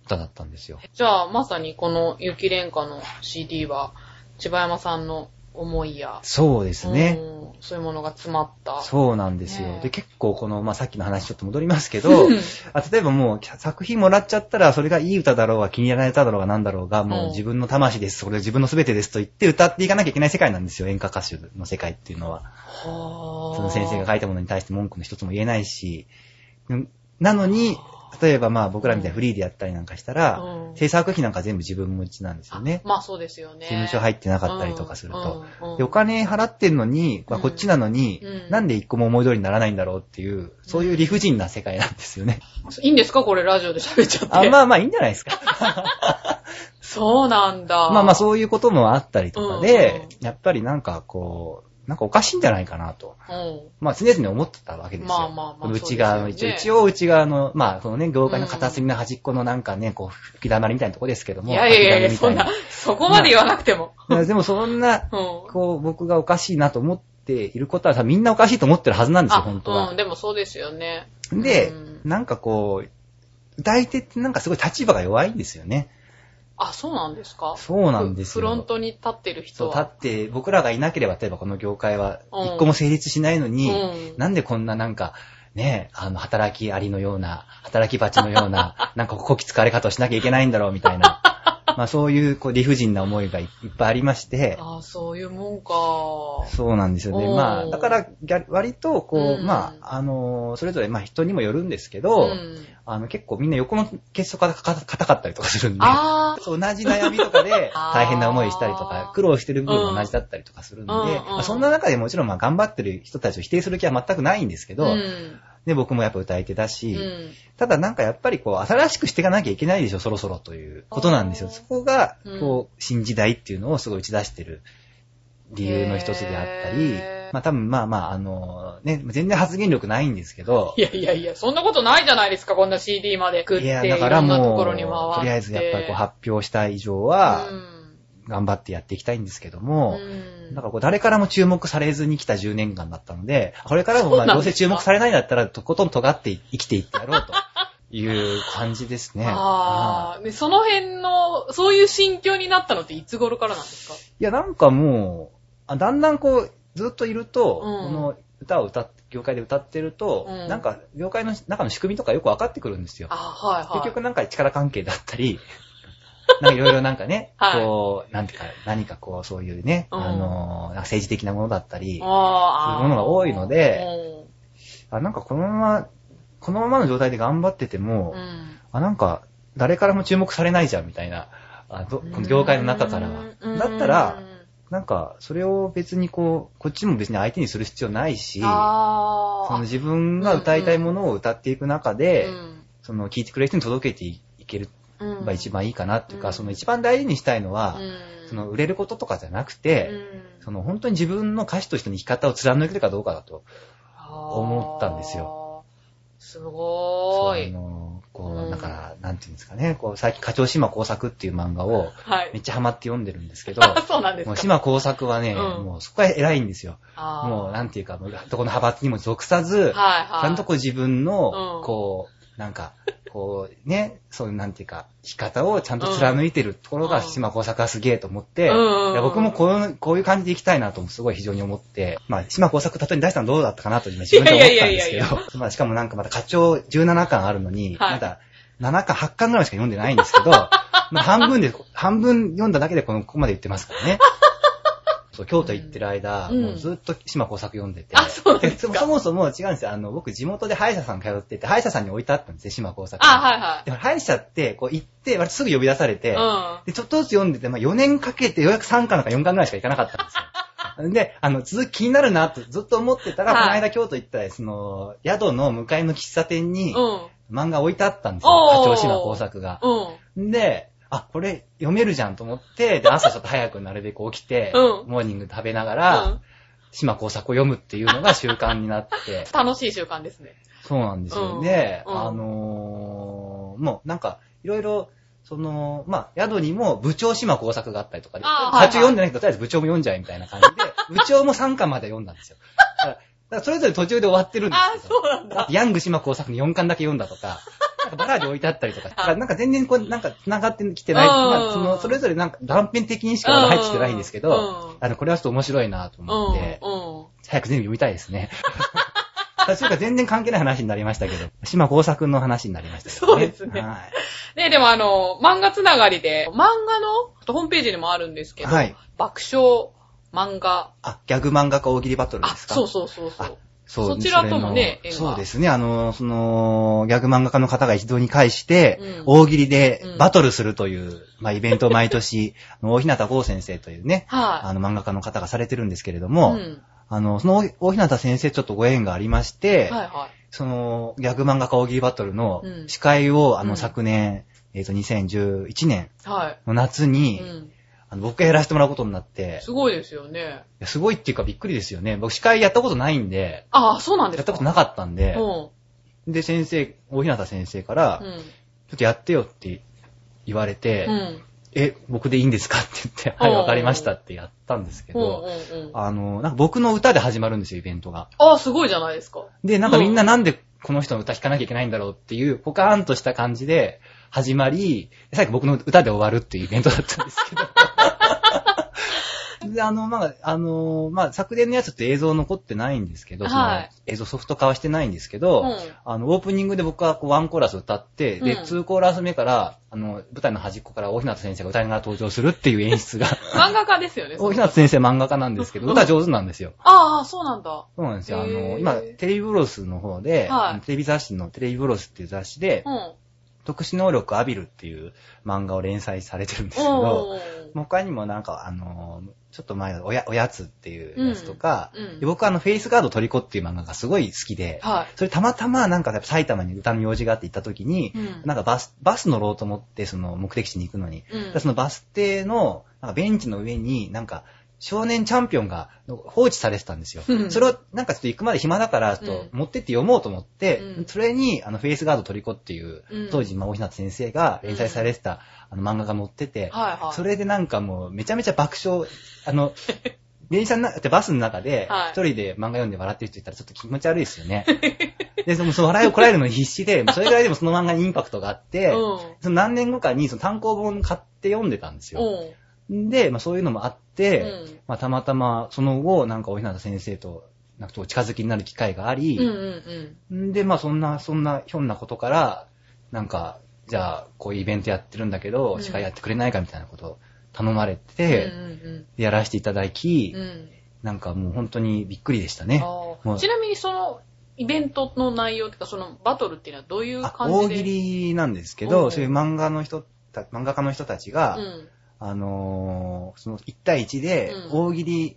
歌だったんですよ。じゃあ、まさにこの雪蓮花の CD は、千葉山さんの思いや、そうですね。うんそういうものが詰まった。そうなんですよ。ねえで、結構この、まあ、さっきの話ちょっと戻りますけどうん、あ例えばもう作品もらっちゃったら、それがいい歌だろうが気に入らない歌だろうがなんだろうが、もう自分の魂です、それ自分の全てですと言って歌っていかなきゃいけない世界なんですよ、演歌歌手の世界っていうのは。はその先生が書いたものに対して文句の一つも言えないし、うんなのに、例えばまあ僕らみたいにフリーでやったりなんかしたら、うん制作費なんか全部自分持ちなんですよね。まあそうですよね。事務所入ってなかったりとかすると。うんうんでお金払ってんのに、まあうんこっちなのに、うんなんで一個も思い通りにならないんだろうっていう、そういう理不尽な世界なんですよね。いいんですか？これラジオで喋っちゃって。あまあまあいいんじゃないですか。<laughs> そうなんだ。まあまあそういうこともあったりとかで、うんやっぱりなんかこう、なんかおかしいんじゃないかなと。うん。まあ常々思ってたわけですよ。まあまあまあ内側の、そうですよね一応内側の、まあそのね、業界の片隅の端っこのなんかね、こう、吹き溜まりみたいなとこですけども。いやいやいやそんな、そこまで言わなくても。いやでもそんな、うん。こう、僕がおかしいなと思っていることは多分みんなおかしいと思ってるはずなんですよ、あ、本当はうん、。でもそうですよね。でうん、なんかこう、歌い手ってなんかすごい立場が弱いんですよね。あ、そうなんですか？そうなんですよフロントに立ってる人そう、は。立って、僕らがいなければ、例えばこの業界はうん一個も成立しないのに、うんなんでこんななんか、ね、あの、働きありのような、働き蜂のような、<laughs> なんかこき使われ方をしなきゃいけないんだろう、みたいな。<laughs> まあそういう、こう、理不尽な思いがいっぱいありまして、あそういうもんか。そうなんですよね。まあ、だから、割と、こう、うんまあ、あの、それぞれ、まあ人にもよるんですけど、うんあの、結構みんな横の結束が硬かったりとかするんで、同じ悩みとかで <laughs> 大変な思いしたりとか、苦労してる部分も同じだったりとかするんで、そんな中でもちろんまあ頑張ってる人たちを否定する気は全くないんですけー。ど、うん。で僕もやっぱ歌い手だうし、ん。ただなんかやっぱりこう新しくしていかなきゃいけないでしょ、そろそろということなんですよ。そこがうん、こう、新時代っていうのをすごい打ち出してる理由の一つであったりまあ多分まあまあ、あの、ね、全然発言力ないんですけど。い、やいやいや、そんなことないじゃないですか、こんな CD まで食って、いや、いだからもう。とりあえずやっぱりこう発表した以上は、うん。頑張ってやっていきたいんですけども、うん。だからこう誰からも注目されずに来た10年間だったので、これからもまあどうせ注目されないんだったら、とことん尖って生きていってやろうという感じですね。ああ、で、その辺の、そういう心境になったのっていつ頃からなんですか？いや、なんかもう、あだんだんこう、ずっといると、うん。この歌を歌っ業界で歌ってると、うん。なんか業界の中の仕組みとかよく分かってくるんですよ。あはいはい。結局なんか力関係だったり、<laughs> なんかいろいろなんかね、はい。こう、なんていうか、何かこう、そういうね、うん。あの、政治的なものだったり、そういうものが多いのでうん。あ、なんかこのまま、このままの状態で頑張ってても、うん。あ、なんか、誰からも注目されないじゃん、みたいな、あどこの業界の中からは。うん。だったら、なんか、それを別にこう、こっちも別に相手にする必要ないし、あその自分が歌いたいものを歌っていく中で、その聴いてくれる人に届けていけれうん。ば一番いいかなっていうか、うん。その一番大事にしたいのは、うん。その売れることとかじゃなくて、うん。その本当に自分の歌手としての生き方を貫けるかどうかだと。思ったんですよ。すごーい。あのこうだから、なんていうんですかね、こう、最近、課長島工作っていう漫画を、はい。めっちゃハマって読んでるんですけど、あ、<laughs> そうなんですか？もう島工作はね、うんもうそこは偉いんですよ。あーもう、なんていうか、もうどこの派閥にも属さず、はいはい。ちゃんとこう自分の、うんこう、なんか、こうね、そういうなんていうか、生き方をちゃんと貫いてるところが、うん。島工作はすげえと思って、僕もこういうこういう感じでいきたいなと、すごい非常に思って、まあ、島工作例えに出したのどうだったかなと今自分で思ったんですけど、まあ、しかもなんかまだ課長17巻あるのに、はい。まだ7巻、8巻ぐらいしか読んでないんですけど、<laughs> まあ半分で、半分読んだだけでこのここまで言ってますからね。そう京都行ってる間、うんもうずっと島工作読んでて。あそうですかそもそも違うんですよ。あの、僕地元で歯医者さん通ってて、歯医者さんに置いてあったんですね、島工作。あ、はいはい。でも歯医者って、こう行って、割とすぐ呼び出されて、うん。で、ちょっとずつ読んでて、まあ4年かけてようやく3巻なんか4巻ぐらいしか行かなかったんですよ。<laughs> で、あの、続き気になるなってずっと思ってたら、はいこの間京都行ったら、その、宿の向かいの喫茶店にうん。漫画置いてあったんですよ。課長島工作が。うん。で、あ、これ読めるじゃんと思って、で、朝ちょっと早くなるべく起きて、<laughs> うんモーニング食べながら、うん島工作を読むっていうのが習慣になって、<laughs> 楽しい習慣ですね。そうなんですよ。うんあのーもうなんか、いろいろ、その、まあ、宿にも部長島工作があったりとかで、課長読んでないけど、とりあえず部長も読んじゃえみたいな感じで、<laughs> 部長も3巻まで読んだんですよ。だから、だからそれぞれ途中で終わってるんですあけ、ど、そうなんだ。ヤング島工作の4巻だけ読んだとか、かバラーで置いてあったりとか、<laughs> だからなんか全然こう、なんか繋がってきてない、うんまあ、その、それぞれなんか断片的にしかまだ入ってきてないんですけうんど、あの、これはちょっと面白いなと思って。早く全部読みたいですね。途中から全然関係ない話になりましたけど、島工作の話になりましたね。そうですねはい。ねでもあの、漫画つながりで、漫画の、ホームページにもあるんですけど、はい爆笑漫画。あ、ギャグ漫画家大喜利バトルあ、ですか？そうそうそうそう。そうそちらともね縁がそうですね。あの、その、ギャグ漫画家の方が一堂に会して、うん大喜利でうんバトルするという、まあ、イベントを <laughs> 毎年、大日向剛先生というね、はい、あの、漫画家の方がされてるんですけれどうも、ん。あの、その大大日向先生ちょっとご縁がありまして、はいはその、ギャグ漫画家大喜利バトルのうん司会を、あの、うん昨年、えっ、と、2011年の夏い。に、うん。あの僕がやらせてもらうことになって、すごいですよね。いやすごいっていうかびっくりですよね。僕司会やったことないんで、あ、そうなんですか？やったことなかったんで、うん。で、先生、大日向先生から、うん。ちょっとやってよって言われて、うん。え、僕でいいんですかって言って、はい、わかりましたってやったんですけうんうんど、うん。あの、なんか僕の歌で始まるんですよ、イベントが。あ、すごいじゃないですか。で、なんかみんななんでこの人の歌弾かなきゃいけないんだろうっていう、ポカーンとした感じで始まり、最後僕の歌で終わるっていうイベントだったんですけど。<laughs> で、あの、まあ、あの、まあ、昨年のやつって映像残ってないんですけど、はい映像ソフト化はしてないんですけど、うんあの、オープニングで僕はこうワンコーラス歌って、で、うんツーコーラス目から、あの、舞台の端っこから大日向先生が歌いながら登場するっていう演出が、漫画家ですよね。大日向先生漫画家なんですけど、歌上手なんですよ。ああ、そうなんだ。そうなんですよ。あの、今、テレビブロスの方で、はいテレビ雑誌のテレビブロスっていう雑誌で、うん。特殊能力アビルっていう漫画を連載されてるんですけど、他にもなんか、あの、ちょっと前のおやおやつっていうやつとか、うん。うんで僕はあの、フェイスガードトリコっていう漫画がすごい好きで、はい。それたまたまなんか埼玉に歌の用事があって行った時に、うん。なんかバス、バス乗ろうと思ってその目的地に行くのに、うん。でそのバス停のなんかベンチの上になんか少年チャンピオンが放置されてたんですようん。それをなんかちょっと行くまで暇だから、ちょっと持ってって読もうと思って、うんそれに、あの、フェイスガードトリコっていううん、当時、まあ、大日向先生が連載されてた、あの、漫画が載ってて、はいはい。それでなんかもう、めちゃめちゃ爆笑、あの、<laughs> 電車の中、バスの中ではい、一人で漫画読んで笑ってる人いたらちょっと気持ち悪いですよね。で、その、笑いをこらえるのに必死で、それぐらいでもその漫画にインパクトがあって、うん。その何年後かにその単行本買って読んでたんですよ。うん。で、まあそういうのもあって、うんまあたまたまその後、なんかおひなた先生と、なんかこう近づきになる機会があり、うんうんうん。んで、まあそんな、そんなひょんなことから、なんか、じゃあ、こういうイベントやってるんだけど、うん司会やってくれないかみたいなことを頼まれて、うんやらせていただき、うんうん。うん。なんかもう本当にびっくりでしたね。ちなみにその、イベントの内容っていうか、そのバトルっていうのはどういうあ感じで？大喜利なんですけうんど、そういう漫画の人た、漫画家の人たちが、うん。あのーその1対1でうん大喜利、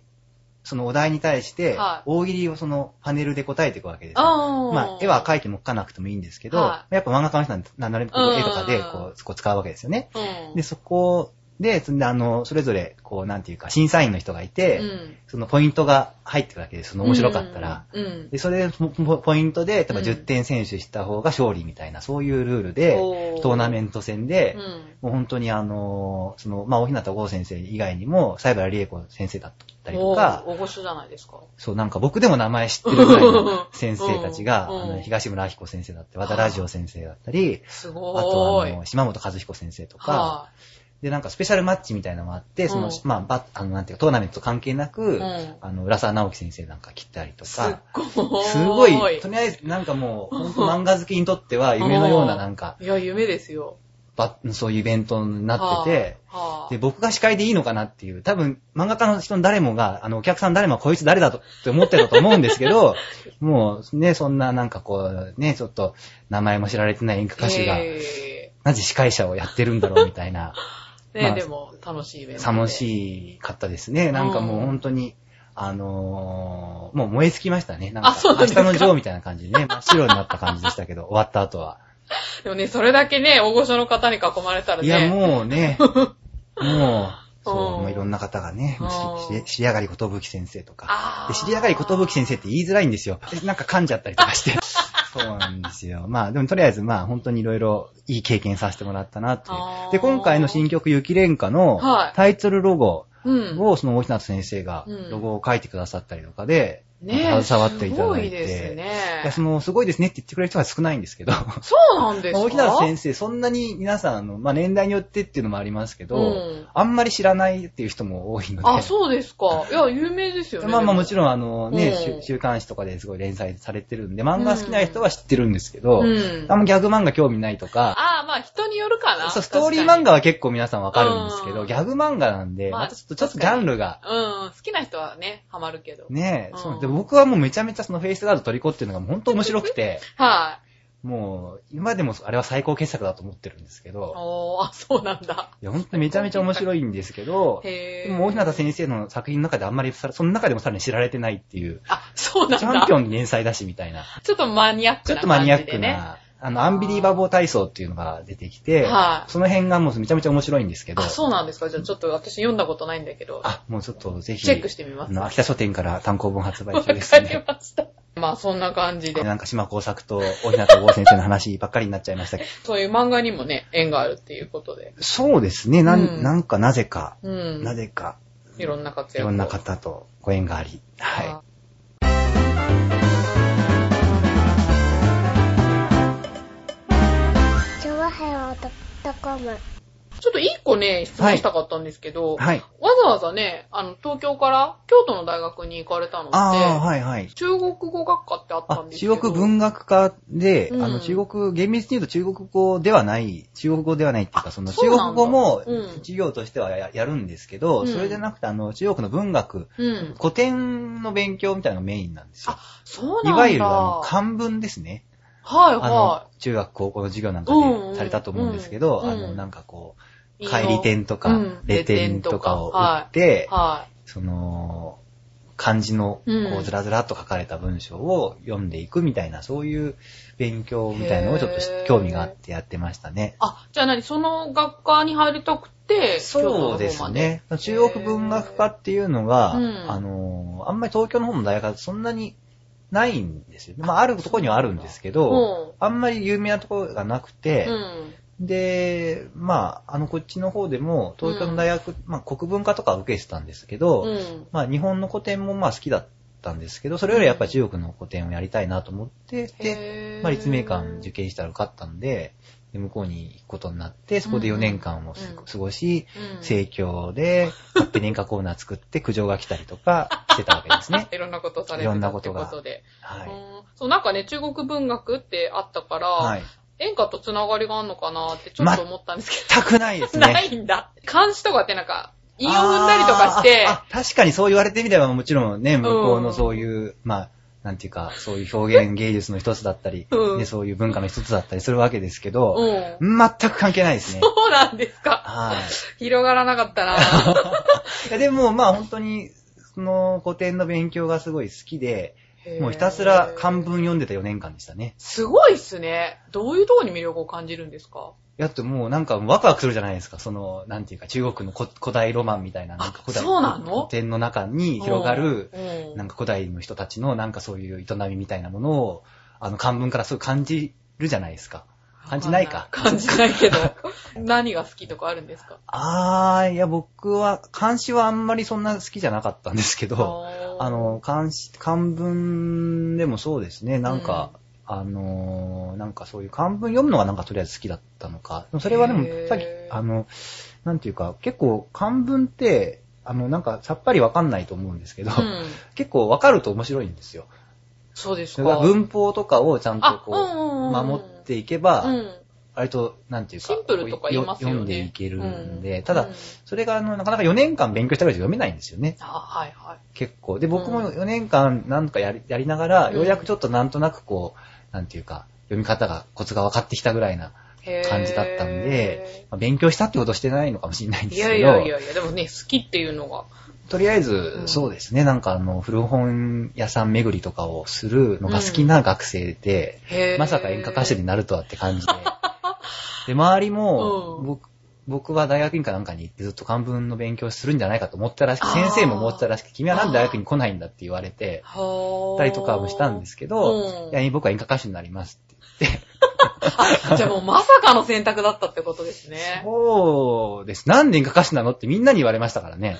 そのお題に対しては、い大喜利をそのパネルで答えていくわけですよ。ああ。まあ、絵は描いても描かなくてもいいんですけど、はやっぱ漫画家の人なんて、ななるべくうん絵とかでこう、こう使うわけですよね。うん。で、そこで、そんであの、それぞれ、こう、なんていうか、審査員の人がいて、うん。そのポイントが入ってくるわけです。その面白かったら。うん。うん。で、それでポイントで、例えばうん10点選手した方が勝利みたいな、そういうルールで、おトーナメント戦で、うん。もう本当にあの、その、まあ、大日向剛先生以外にも、西原理恵子先生だったりとか、大御所じゃないですか。そう、なんか僕でも名前知ってるぐらいの先生たちが、うんあの、東村明子先生だったり、和田ラジオ先生だったり、すあ。とあの、島本和彦先生とか、はで、なんかスペシャルマッチみたいなのもあって、その、うんまあ、ば、あの、なんていうか、トーナメントと関係なく、うんあの、浦沢直樹先生なんか切ったりとい。すごい。すごい、とりあえず、なんかもう、本当漫画好きにとっては夢のようななんか、いや、夢ですよ。ばそういうイベントになってて、はあ、で、僕が司会でいいのかなっていう、多分、漫画家の人の誰もが、あの、お客さん誰もこいつ誰だとって思ってたと思うんですけど、<laughs> もうね、そんななんかこう、ね、ちょっと、名前も知られてない演歌歌手が、えなぜ司会者をやってるんだろうみたいな、ー <laughs> ね、まあでも、楽しいイベントで。楽しかったですね。なんかもう本当に、あのーもう燃え尽きましたね。なんか、あそうなん明日のジョーみたいな感じでね、<laughs> 真っ白になった感じでしたけど、終わった後は。でもね、それだけね、大御所の方に囲まれたらね。いや、もうね、<laughs> もう、そう、うんもういろんな方がね、うんししり上がりことぶき先生とか。で、知り上がりことぶき先生って言いづらいんですよ。でなんか噛んじゃったりとかして。そうなんですよ。<laughs> まあ、でもとりあえず、まあ、本当にいろいろいい経験させてもらったなっていう。で、今回の新曲、雪蓮花のはいタイトルロゴうん。を、その大日向先生がうんロゴを書いてくださったりとかで、ね携わっていただいすごいですて。ね。いや、その、すごいですねって言ってくれる人が少ないんですけど。そうなんですか？大日向先生、そんなに皆さん、あの、まあ、年代によってっていうのもありますけど、うんあんまり知らないっていう人も多いので。あ、そうですか。いや、有名ですよね。まあまあもちろろんあのね、うん週週刊誌とかですごい連載されてるんで、漫画好きな人は知ってるんですけど、うん。あんまギャグ漫画興味ないとか、ああ、まあ人によるかな。そう、ストーリー漫画は結構皆さんわかるんですけど、うんギャグ漫画なんで、またちょっと、ちょっとジャンルが、うん、好きな人はね、ハマるけど。ねうんそうで僕はもうめちゃめちゃそのフェイスガードトリコっていうのが本当面白くて、<laughs> はもう、今でもあれは最高傑作だと思ってるんですけい。ど、おー、あ、そうなんだ。いや、本当にめちゃめちゃ面白いんですけど、へー。でも大日向先生の作品の中であんまりさ、その中でもさらに知られてないっていう、あ、そうなんだ。チャンピオン連載だしみたいな。ちょっとマニアックちょなっとマニアック。な、あの、アンビリーバボー体操っていうのが出てきて、はいその辺がもうめちゃめちゃ面白いんですけど、あ、そうなんですか？じゃあちょっと私読んだことないんだけど。あもうちょっとぜひ、チェックしてみます。あの、秋田書店から単行本発売わ中ですかりね。ました。<laughs> まあそんな感じで。なんか島工作と大日向剛先生の話ばっかりになっちゃいましたけど。<laughs> そういう漫画にもね、縁があるっていうことで。そうですね、なん、うんなんかなぜか、うん。なぜか、いろんな活躍をいろんな方とご縁があり、はチョワヘヨドットコム。ちょっと一個ね、質問したかったんですけど、い。はい。わざわざね、あの、東京から京都の大学に行かれたのって、はいはい。中国語学科ってあったあんですけど。中国文学科で、うんあの、中国、厳密に言うと中国語ではない、中国語ではないっていうか、その中国語もうん授業としてはややるんですけど、うんそれでなくて、あの、中国の文学、うん。古典の勉強みたいなのがメインなんですよあ。、そうなんだ。いわゆる、あの、漢文ですね。はいあのは、中学高校の授業なんかうんうんでされたと思うんですけど、うんあの、なんかこう、い。帰り点とかうん、レ点とかを打っはてい。、はその、漢字の、こうんう、ずらずらっと書かれた文章を読んでいくみたいな、そういう勉強みたいなのをちょっと興味があってやってましたね。あ、じゃあ何その学科に入りたくて、そうですね。中国文学科っていうのが、うんあの、あんまり東京の方の大学そんなにないんですよね。まあ、あるところにはあるんですけど、京あんまり有名なところがなくて、うん。で、まあ、あの、こっちの方でも、東京の大学、まあ、国文科とかは受けてたんですけど、うん。まあ、日本の古典もまあ好きだったんですけど、それよりやっぱり中国の古典をやりたいなと思って、で、まあ、立命館受験したら受かったんで、で向こうに行くことになって、そこで4年間を過ごし、うん生協で、勝手に演歌コーナー作って苦情が来たりとかしてたわけですね。<laughs> いろんなことされていろんなたってことがことで。はい。うんそう、なんかね、中国文学ってあったから、はい。演歌とつながりがあるのかなってちょっと思ったんですけ全くないですど。なね。いんだ。漢詩とかってなんか、韻を踏んだりとかして、確かにそう言われてみればもちろんね、向こうのそういう、まあ、なんていうか、そういう表現芸術の一つだったり、うんね、そういう文化の一つだったりするわけですけど、うん。全く関係ないですね。そうなんですか？はい。広がらなかったな <laughs> いやでもまあ本当に、その古典の勉強がすごい好きで、もうひたすら漢文読んでた4年間でしたね。すごいっすね。どういうところに魅力を感じるんですか？やっともうなんかワクワクするじゃないですか。その、なんていうか中国の古古代ロマンみたいな、なんか古代そうなの？古典の中に広がる、うんなんか古代の人たちのなんかそういう営みみたいなものを、あの漢文からすごい感じるじゃないですか。感じないか？感じないけど。<laughs> 何が好きとかあるんですか？あー、いや僕は、漢詩はあんまりそんな好きじゃなかったんですけど、あの、、漢詩、漢文でもそうですね、なんか、あのーなんかそういう漢文読むのがなんかとりあえず好きだったのか。それはでもさっき、あの、なんていうか、結構漢文って、あの、なんかさっぱりわかんないと思うんですけど、うん。<laughs> 結構わかると面白いんですよ。そうですか。文法とかをちゃんとこあうんうんうんう、守っていけば、うん。割と、なんていうか、シンプルとか言いますよね読んでいけるんで、うんただうん、それがあの、なかなか4年間勉強したぐらいじゃ読めないんですよね。あ、はいはい。結構。で、僕も4年間なんとかやりやりながら、うんようやくちょっとなんとなくこう、なんていうか、読み方が、コツが分かってきたぐらいな感じだったんで、まあ勉強したってことしてないのかもしれないんですけど、いやいやいや、でもね、好きっていうのが。とりあえずう、ん。そうですね、なんかあの、古本屋さん巡りとかをするのが好きな学生で、へー。まさか演歌歌手になるとはって感じで。で、周りも、うん。僕、僕は大学院かなんかに行ってずっと漢文の勉強するんじゃないかと思ったらしく、先生も思ってたらしく、君はなんで大学に来ないんだって言われて、はたりとかもしたんですけど、うんいや、僕は演歌歌手になりますって言って、あ、じゃあもうまさかの選択だったってことですね。そうです。なんで演歌歌手なのってみんなに言われましたからね。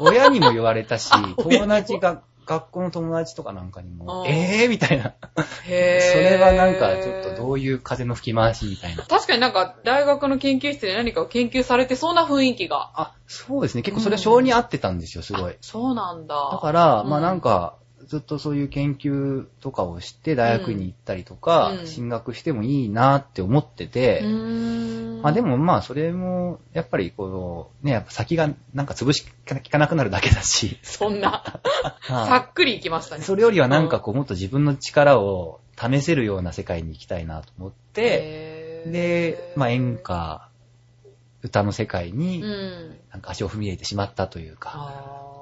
親にも言われたし、<laughs> 友達が、学校の友達とかなんかにもう、んえーみたいな。へーそれはなんかちょっとどういう風の吹き回しみたいな。確かになんか大学の研究室で何かを研究されてそうな雰囲気が。あ、そうですね。結構それは性に合ってたんですよ、すごい。そうなんだ。だから、うんまあなんか、ずっとそういう研究とかをして大学に行ったりとか、うん。進学してもいいなって思ってて。まあでもまあそれも、やっぱりこの、ね、やっぱ先がなんか潰し効かなくなるだけだし、そんな、<laughs> はい。さっくりいきましたね。それよりはなんかこうもっと自分の力を試せるような世界に行きたいなと思って、で、まあ演歌、歌の世界にうん。なんか足を踏み入れてしまったというか、あ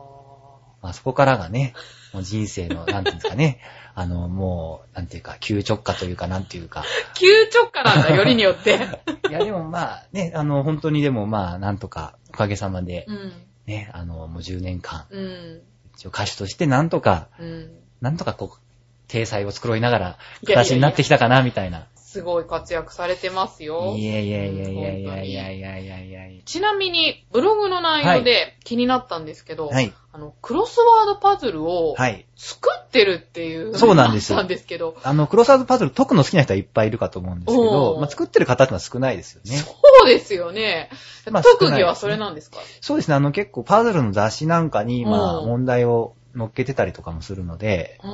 まあそこからがね、もう人生の、なんていうんですかね、あの、もう、なんていうか、急直下というか、なんていうか、ー急直下なんだ、よりによって。<laughs> いやでもまあね、あの、本当にでもまあ、なんとか、おかげさまでう、ん。ね、あの、もう10年間、うん。一応歌手としてなんとか、うん。なんとかこう、体裁を繕いながら、形になってきたかな、みたいな。すごい活躍されてますよ。いやいやいやいやいやいやいやいやいやいやいちなみに、ブログの内容で気になったんですけど、や。はい。あの、クロスワードパズルをはい。作ってるっていう、そうなんですよですけど、あの、クロスワードパズル解くの好きな人はいっぱいいるかと思うんですけおど、ーまあ、作ってる方ってのは少ないですよね。そうですよね。まあ特技はそれなんですか？そうですね、あの結構パズルの雑誌なんかに、まあ、うん問題を載っけてたりとかもするので、うん。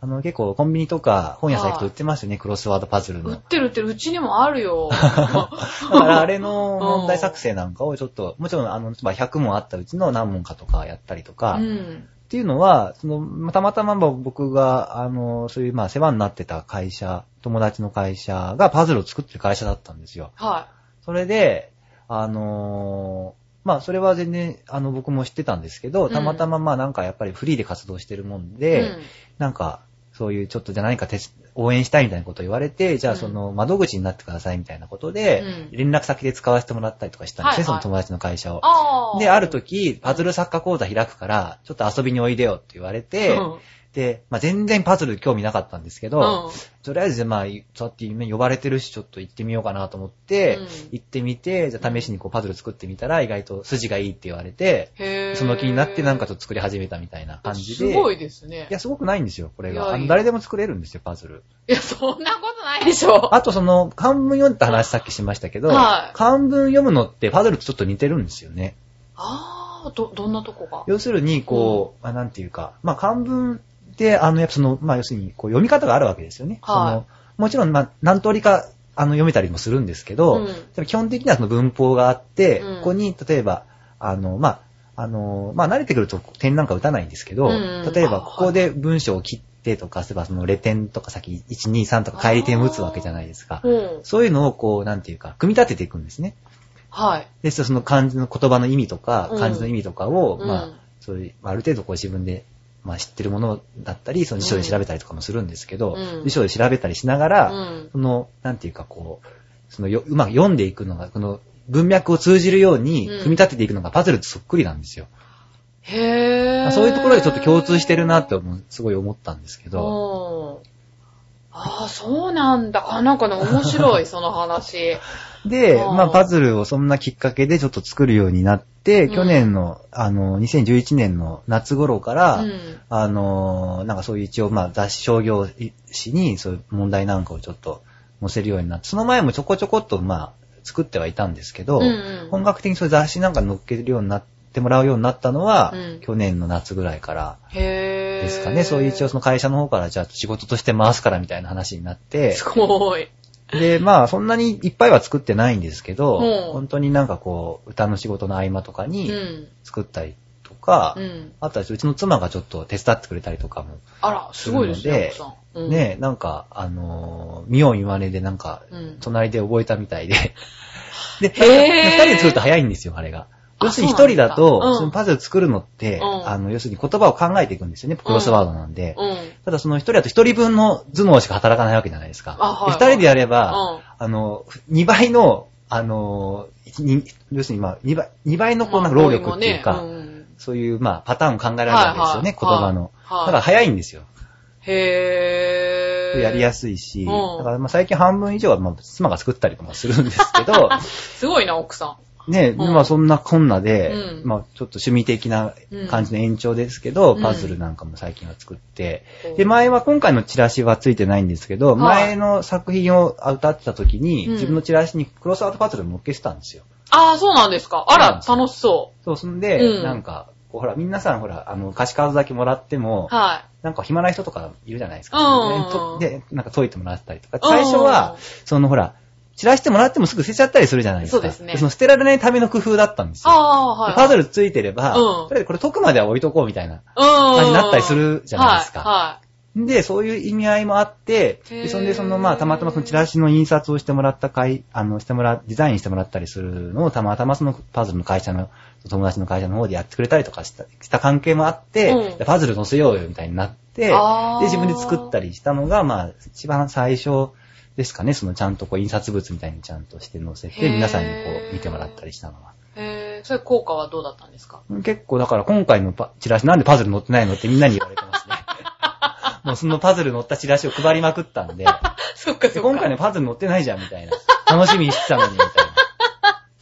あの結構コンビニとか本屋さん行くと売ってますよね、クロスワードパズルの。売ってる売ってる、うちにもあるよ。<laughs> だからあれの問題作成なんかをちょっと、もちろんあの、まあ100問あったうちの何問かとかやったりとか、っうん。ていうのは、その、またまたま僕が、あの、そういうまあ世話になってた会社、友達の会社がパズルを作ってる会社だったんですよ。はそれで、あのーまあそれは全然、あの僕も知ってたんですけど、たまたままあなんかやっぱりフリーで活動してるもんで、うん。なんか、そういうちょっとじゃあ何か手応援したいみたいなことを言われて、じゃあその窓口になってくださいみたいなことで、うん。連絡先で使わせてもらったりとかしたんですね、はいはいその友達の会社を。で、ある時、パズル作家講座開くから、ちょっと遊びにおいでよって言われて、うんで、まあ、全然パズル興味なかったんですけど、うんとりあえず、まあ、そうやって呼ばれてるし、ちょっと行ってみようかなと思って、うん行ってみて、じゃあ試しにこうパズル作ってみたら、意外と筋がいいって言われて、その気になってなんかちょっと作り始めたみたいな感じで。すごいですね。いや、すごくないんですよ、これが。誰でも作れるんですよ、パズル。いや、そんなことないでしょ。あとその、漢文読んだ話さっきしましたけど、はい漢文読むのってパズルとちょっと似てるんですよね。ああ、ど、どんなとこが？要するに、こう、まあ、なんていうか、まあ、漢文あの、やっぱその、まあ、要するに、こう、読み方があるわけですよね。はいその、もちろん、まあ、何通りか、あの、読めたりもするんですけど、うん基本的にはその文法があって、うんここに、例えば、あの、まあ、あの、まあ、慣れてくると点なんか打たないんですけど、うん例えば、あここで文章を切ってとか、すれば、その、レ点とか先、1、2、3とか帰り点を打つわけじゃないですか。うん。そういうのを、こう、なんていうか、組み立てていくんですね。はい。で、その漢字の言葉の意味とかう、ん漢字の意味とかを、うんまあ、そういう、まあある程度こう自分で、まあ知ってるものだったり、その辞書で調べたりとかもするんですけど、うん辞書で調べたりしながら、うんその、なんていうかこう、そのよ、うまく読んでいくのが、この文脈を通じるようにうん組み立てていくのがパズルとそっくりなんですよ。へー。そういうところでちょっと共通してるなって思うすごい思ったんですけど、うん。ああ、そうなんだ。あ、なんかね、面白い、<laughs> その話。で、まあ、パズルをそんなきっかけでちょっと作るようになって、うん去年の、あの、2011年の夏頃から、うん。あのーなんかそういう一応、まあ雑誌商業誌にそういう問題なんかをちょっと載せるようになって、その前もちょこちょこっとまあ作ってはいたんですけど、うんうん本格的にそういう雑誌なんか載っけるようになってもらうようになったのは、うん去年の夏ぐらいから。ですかね。そういう一応その会社の方からじゃあ仕事として回すからみたいな話になって、すごい。で、まあそんなにいっぱいは作ってないんですけど、うん本当になんかこう、歌の仕事の合間とかうにん。作ったりとか、うん。あとはうちの妻がちょっと手伝ってくれたりとかもあら、すごいですね。うん、ねなんか、あのー、見よう見まねでなんかうん、隣で覚えたみたいで。<laughs> で、二人で作ると早いんですよ、あれが。あ要するに一人だと、うんそのパズル作るのって、うんあの、要するに言葉を考えていくんですよね、クロスワードなんで。うん。ただその一人だと一人分の頭脳しか働かないわけじゃないですか。二人でやれば、うんあの、二倍の、あの、に要するにまあ、二倍、二倍のこうなんか労力っていうか、そういうまあ、パターンを考えられるわけですよね、言葉の。はいだから早いんですよ。うん、へー。やりやい。すいし、うんだからまあ最近半分以上はまあ妻が作ったりとかするんですけど、<laughs> すごいな、奥さね、うんまあそんなこんなで、うんまあちょっと趣味的な感じの延長ですけど、うんパズルなんかも最近は作って、ん。で、前は今回のチラシはついてないんですけど、はい前の作品を歌ってた時に、うん自分のチラシにクロスアウトパズルを乗っけてたんですよ。ああ、そうなんですか。あら、楽しそそう、そんで、うんなんか、ほら、皆さんほら、あの、歌詞カードだけもらっても、う。はなんか暇な人とかいるじゃないですか。うんとで、なんか解いてもらったりとか。うん最初は、そのほら、散らしてもらってもすぐ捨てちゃったりするじゃないですか。そうですねその捨てられないための工夫だったんですい。よ。ああ、はい。でパズルついてれば、うんとりあえずこれ解くまでは置いとこうみたいな。うん。感じになったりするじゃないですかはで、そういう意味合いもあって、でそんでそのまあたまたまそのチラシの印刷をしてもらった会、あの、してもら、デザインしてもらったりするのをたまたまそのパズルの会社の、友達の会社の方でやってくれたりとかしたした関係もあって、うんでパズル載せようよみたいになって、で、自分で作ったりしたのが、まあ、一番最初ですかね、そのちゃんとこう印刷物みたいにちゃんとして載せて、皆さんにこう見てもらったりしたのは。い。へえ、それ効果はどうだったんですか？結構だから今回のパチラシなんでパズル載ってないのってみんなに言われてますね。<laughs> もうそのパズル載ったチラシを配りまくったんで、そっかで今回のパズル載ってないじゃんみたいな。楽しみにしてたのにみたいな。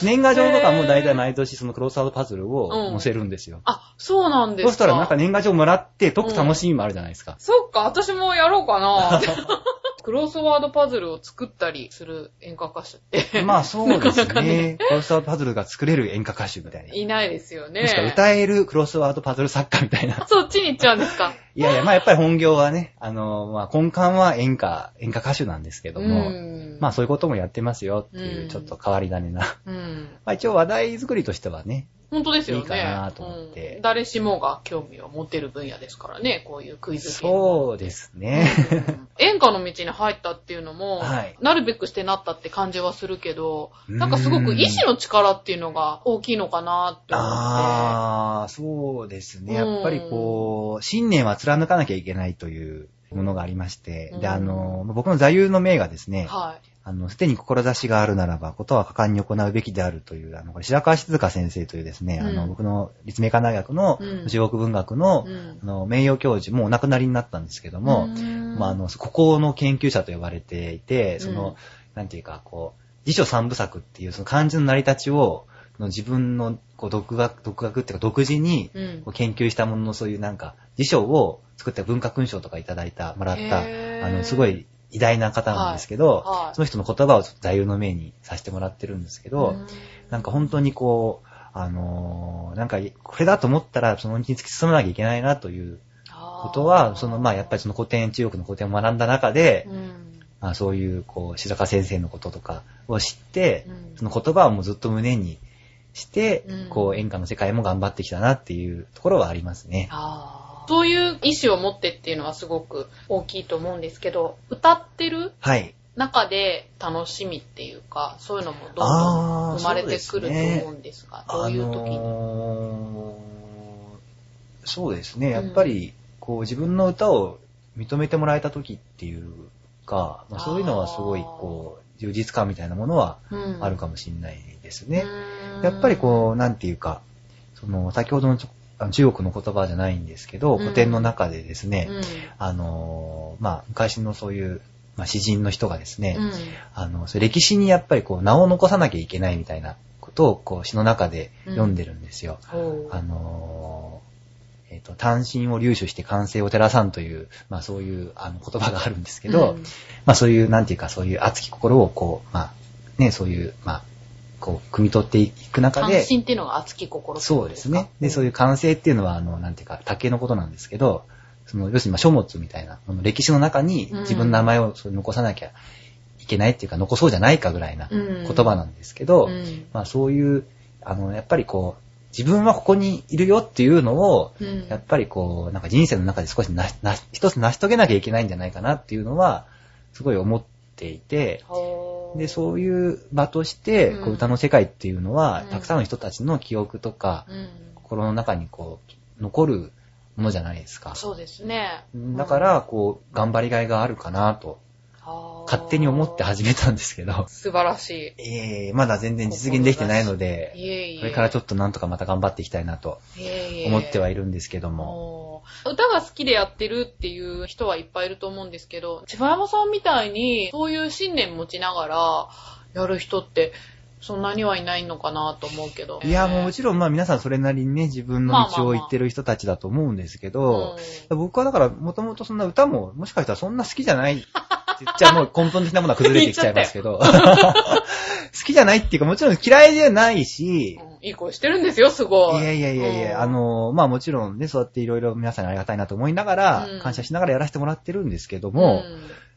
年賀状とかも大体毎年そのクロスアウトパズルを載せるんですよ。あ、そうなんですか？そしたらなんか年賀状もらって解く楽しみもあるじゃないですか。そっか、私もやろうかな。<laughs> クロスワードパズルを作ったりする演歌歌手って。まあそうです <laughs> なかなかね。クロスアウトパズルが作れる演歌歌手みたいな。いないですよね。もしくは歌えるクロスワードパズル作家みたいな。そっちに行っちゃうんですか？いやいや、まあやっぱり本業はね、あの、まあ根幹は演歌、演歌歌手なんですけども、うんまあそういうこともやってますよっていうう、んちょっと変わり種な。うん。まあ一応話題作りとしてはね、本当ですよね。いいかなと思ってうん誰しもが興味を持てる分野ですからね、こういうクイズそうですね。うん演歌の道に入ったっていうのも、はいなるべくしてなったって感じはするけど、うんなんかすごく意志の力っていうのが大きいのかなって思って。ああ、そうですね。やっぱりこう、信念は貫かなきゃいけないというものがありまして、うん。で、あの、僕の座右の銘がですね、はい。あの、すでに志があるならば、ことは果敢に行うべきであるという、あの、これ白川静香先生というですね、あの、うん僕の立命館大学のうん。中国文学の、うん。あの、名誉教授、もうお亡くなりになったんですけども、うん。まあ、あの、ここの研究者と呼ばれていて、その、うんなんていうか、こう、辞書三部作っていう、その漢字の成り立ちを、自分の、こう、独学、独学っていうか、独自に、研究したものの、そういうなんか、辞書を作った文化勲章とかいただいた、もらった、あの、すごい偉大な方なんですけど、はいはい。その人の言葉をちょっと座右の銘にさせてもらってるんですけど、うん。なんか本当にこう、あのーなんか、これだと思ったら、その道に突き進まなきゃいけないなということは、その、まあ、やっぱりその古典、中国の古典を学んだ中で、うん。まあ、そういう、こう、白川先生のこととかを知って、うん。その言葉をもうずっと胸にして、うん。こう、演歌の世界も頑張ってきたなっていうところはありますね。あーそういう意思を持ってっていうのはすごく大きいと思うんですけど、歌ってるはい。中で楽しみっていうか、そういうのもどんどん生まれてくると思うんですが、どういう時に？あのーそうですね。やっぱり、こう、自分の歌を認めてもらえた時っていうか、まあ、そういうのはすごい、こう、充実感みたいなものはうんあるかもしれないですね。うんやっぱりこう、なんていうか、その、先ほどのちょあの中国の言葉じゃないんですけど、うん。古典の中でですね、うん。あのー、まあ、昔のそういう、まあ、詩人の人がですね、うん。あの、歴史にやっぱりこう、名を残さなきゃいけないみたいなことを、こう、詩の中で読んでるんですよ。ほう。あのー、えっ、と、単身を入手して完成を照らさんという、まあそういうあの言葉があるんですけど、うん。まあそういう、なんていうか、そういう熱き心をこう、まあ、ね、そういう、まあ、こう、汲み取っていく中で、関心っていうのが熱き心そうですね。で、そういう完成っていうのは、あの、なんていうか、竹のことなんですけど、その、要するに、まあ、書物みたいな、歴史の中にうん。自分の名前を残さなきゃいけないっていうか、残そうじゃないかぐらいなうん。言葉なんですけど、うん。まあ、そういう、あの、やっぱりこう、自分はここにいるよっていうのを、うん。やっぱりこう、なんか人生の中で少しな、な、一つ成し遂げなきゃいけないんじゃないかなっていうのは、すごい思っていて、で、そういう場として、こう歌の世界っていうのは、うんたくさんの人たちの記憶とか、うん心の中にこう、残るものじゃないですか。そうですね。だから、こう、頑張りがいがあるかなと、はあ勝手に思って始めたんですけど、素晴らしええまだ全然実現できてないのい。で、いえいえ。これからちょっとなんとかまた頑張っていきたいなと思ってはいるんですけども。歌が好きでやってるっていう人はいっぱいいると思うんですけど、千葉山さんみたいにそういう信念持ちながらやる人ってそんなにはいないのかなと思うけど。いや、もちろんまあ皆さんそれなりにね、自分の道を行ってる人たちだと思うんですけど、僕はだからもともとそんな歌も、もしかしたらそんな好きじゃないって言っちゃもう根本的なものは崩れてきちゃいますけど、<laughs> 好きじゃないっていうかもちろん嫌いではないし、うんいい声してるんですよ、すごい。いやいやいやいや、あの、まあもちろんね、そうやっていろいろ皆さんにありがたいなと思いながら、うん。感謝しながらやらせてもらってるんですけどうん、も、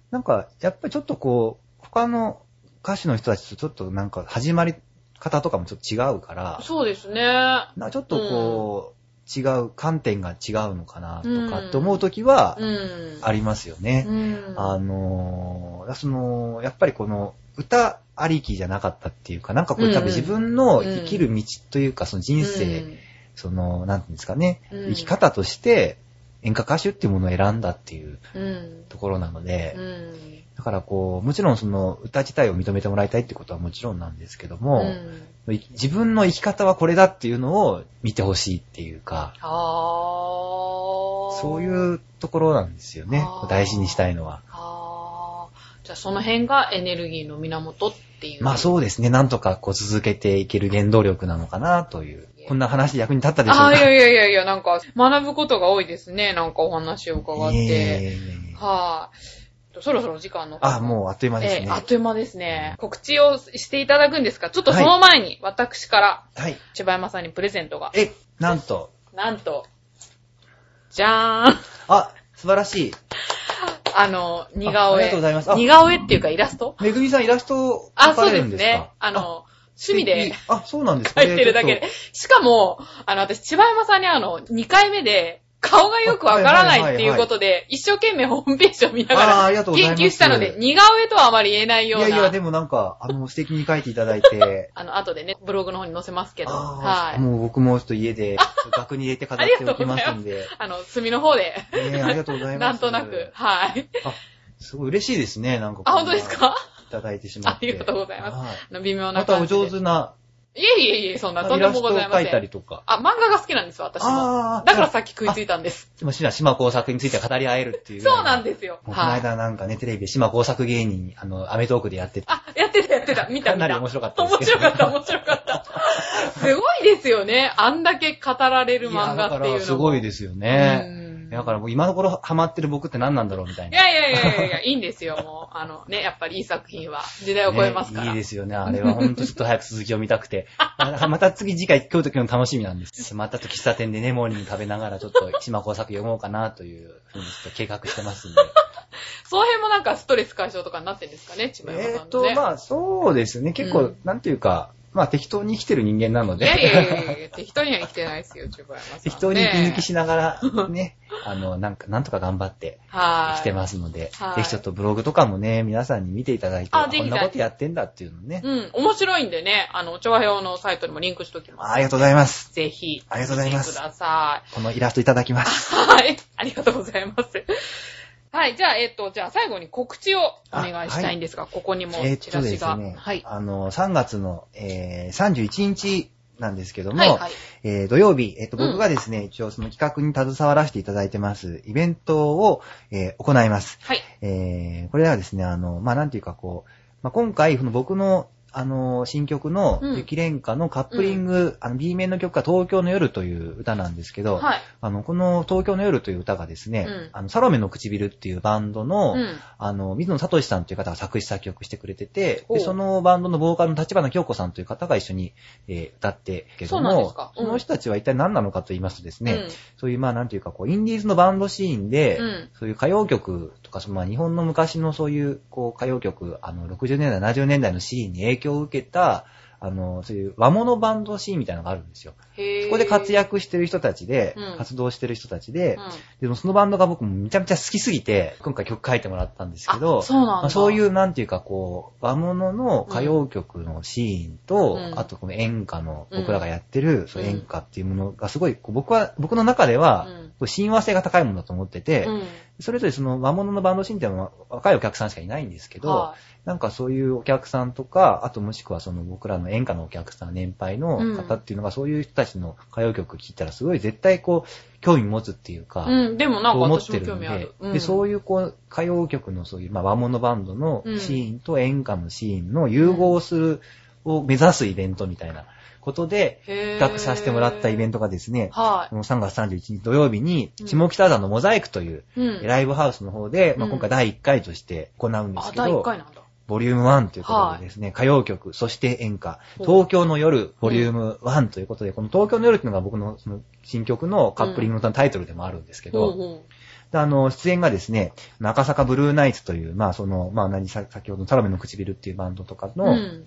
なんか、やっぱりちょっとこう、他の歌手の人たちとちょっとなんか始まり方とかもちょっと違うから、そうですね。なちょっとこう、違う、観点が違うのかなとかうんって思うときはうん。ありますよね。うん。あのー、その、やっぱりこの、歌ありきじゃなかったっていうか、なんかこうんれ多分自分の生きる道というか、その人生、その、なんていうんですかね、うん生き方として演歌歌手っていうものを選んだっていう。ところなので、うん。だからこう、もちろんその歌自体を認めてもらいたいってことはもちろんなんですけども、うんい自分の生き方はこれだっていうのを見てほしいっていうか。そういうところなんですよね。大事にしたいのは。じゃあその辺がエネルギーの源っていう。まあそうですね。なんとかこう続けていける原動力なのかなという。こんな話で役に立ったでしょうかあーいやいやいやいや、なんか学ぶことが多いですね。なんかお話を伺っいえいて。えいえはい。そろそろ時間の方あ、もうあっという間ですね。えーあっという間ですね。告知をしていただくんですか？ちょっとその前に、私から、はい。千葉山さんにプレゼントが。え、なんと？なんと、じゃーん。あ、素晴らしい。あの、似顔絵。あありがとうございますあ似顔絵っていうかイラスト？めぐみさんイラストをかそうでれるんですか？すね。あの、趣味であ、そうなんですか？書いてるだけで。しかも、あの、私、千葉山さんにあの、2回目で、顔がよくわからないっていうことで、一生懸命ホームページを見ながら研究したので、似顔絵とはあまり言えないような。いやいや、でもなんか、あの、素敵に書いていただいて、<laughs> あの、後でね、ブログの方に載せますけど、あはい。ーもう僕もちょっと家で、額に入れて飾っておきますんで。<laughs> あの、墨の方で、ねありがとうございます。なんとなく、はい。あ、すごい嬉しいですね、なんか。あ、本当ですか？いただいてしまって。ありがとうございますはい微妙なまたお感じで。上手な、いえいえいえ、そんな、とんでもイラストを描いございません。たりとか。あ、漫画が好きなんですよ、私も。だからさっき食いついたんです。でも、島工作について語り合えるっていう。そうなんす。ですよ。このはい。間なんかね、テレビで島工作芸人、あの、アメトークでやってて。あ、やってたやってた。見た見た。かなり面白かった面白かった、面白かった。すごいですよね。あんだけ語られる漫画っていうのだからすごいですよね。うんだからもう今の頃ハマってる僕って何なんだろうみたいな。いやいやいやいやいや、いいんですよ、もう。あのね、<laughs> やっぱりいい作品は時代を超えますから。ねいいですよね。あれはほんとちょっと早く続きを見たくて。あまた次次回今日と今日の楽しみなんです。またと喫茶店でね、モーニング食べながらちょっと島工作読もうかなというふうにちょっと計画してますんで。その辺もなんかストレス解消とかになってんですかね、千葉山えっと、さんのね。まあそうですね。結構、うんなんていうか、まあ適当に生きてる人間なので。いやいやいやいや、適当には生きてないですよ、千葉山さん、ね。適当に息抜きしながら、ね、あの、なんか、なんとか頑張ってはい。生きてますので、はいぜひちょっとブログとかもね、皆さんに見ていただいて、あこんなことやってんだっていうのね。うん、面白いんでね、あの、調和表のサイトにもリンクしときます。ありがとうございます。ぜひ、ありがとうございますください。このイラストいただきます。はい。ありがとうございます。はい。じゃあ、えっと、じゃあ最後に告知をお願いしたいんですが、ここにもえーっチラシが。とですね、はい。あの、3月の、えー、31日なんですけども、はいはい。えー土曜日、えっ、と、うん僕がですね、一応その企画に携わらせていただいてます、イベントを、えー行います。はい。えーこれはですね、あの、まあ、なんていうかこう、まあ、今回、その僕の、あの、新曲の、うん。雪蓮花のカップリング、あの、B 面の曲が東京の夜という歌なんですけど、はい。あの、この東京の夜という歌がですね、うん。あの、サロメの唇っていうバンドの、うん。あの、水野聡さんという方が作詞作曲してくれてて、で、そのバンドのボーカルの立花京子さんという方が一緒に、えー歌ってけども、その人たちは一体何なのかと言いますとですね、うん。そういう、まあ、なんていうか、こう、インディーズのバンドシーンで、うん。そういう歌謡曲とか、そのまあ、日本の昔のそういう、こう、歌謡曲、あの、60年代、70年代のシーンに影響を受けた、あの、そういう和物バンドシーンみたいなのがあるんですよ。そこで活躍してる人たちで、うん。活動してる人たちで、うん。でもそのバンドが僕もめちゃめちゃ好きすぎて、今回曲書いてもらったんですけど、あそうまあそういう、なんていうかこう、和物の歌謡曲のシーンと、うん。あとこの演歌の、うん。僕らがやってる、演歌っていうものがすごい、僕は、僕の中では、親和性が高いものだと思ってて、うん。それぞれその和物のバンドシーンっていうのは若いお客さんしかいないんですけど、はなんかそういうお客さんとか、あともしくはその僕らの演歌のお客さん、年配の方っていうのが、そういう人たちの歌謡曲聴いたらすごい絶対こう、興味持つっていうか、うん、でもなんか思っ私てるんでも興味ある。、うん、で、そういうこう、歌謡曲のそういう、まあ和物バンドのシーンと演歌のシーンの融合する、を目指すイベントみたいなことで、企画させてもらったイベントがですね、はこの3月31日土曜日にうん、下北沢のモザイクという、い。うん。ライブハウスの方で、まあ、うん今回第1回として行うんですあ、第1けど、回なんだ。ボリューム1ということでですね、歌謡曲、そして演歌、東京の夜、ボリューム1ということで、この東京の夜っていうのが僕のその新曲のカップリングのタイトルでもあるんですけど、ほうほであの、出演がですね、中坂ブルーナイツという、まあその、まあ何さ、先ほどのサロメの唇っていうバンドとかう。の、うん。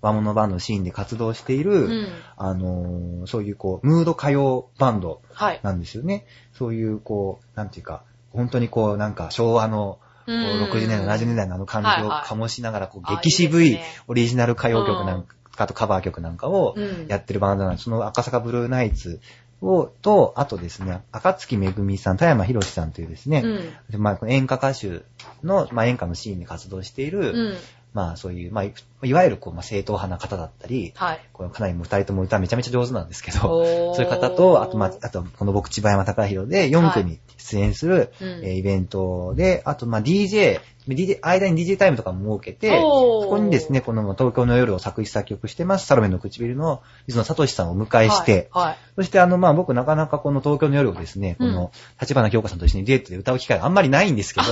和物バンドのシーンで活動している、うん。あのーそういうこう、ムード歌謡バンドはい。なんですよね。そういうこう、なんていうか、本当にこう、なんか昭和の、こううん60年代、70年代のあの感じをはいはい醸しながら、こう、あ激渋いオリジナル歌謡曲なんかとカバー曲なんかをうんやってるバンドなんです。その赤坂ブルーナイツを、と、あとですね、赤月めぐみさん、田山博さんというですね、うん。でまあ、演歌歌手の、まあ、演歌のシーンで活動している、うん。まあ、そういう、まあ、いいわゆる、こう、まあ、正統派な方だったり、はい。こうかなりもう二人とも歌めちゃめちゃ上手なんですけど、そういう方と、あと、まあ、あと、この僕、千葉山隆弘で4組出演する、うん。えーイベントで、あと、まあ、DJ、DJ、間に DJ タイムとかも設けて、そこにですね、この東京の夜を作詞作曲してます、サロメの唇の水野聡さんをお迎えして、はい。はい。そしてあの、まあ、僕なかなかこの東京の夜をですね、この、立花京子さんと一緒にデートで歌う機会があんまりないんですけど、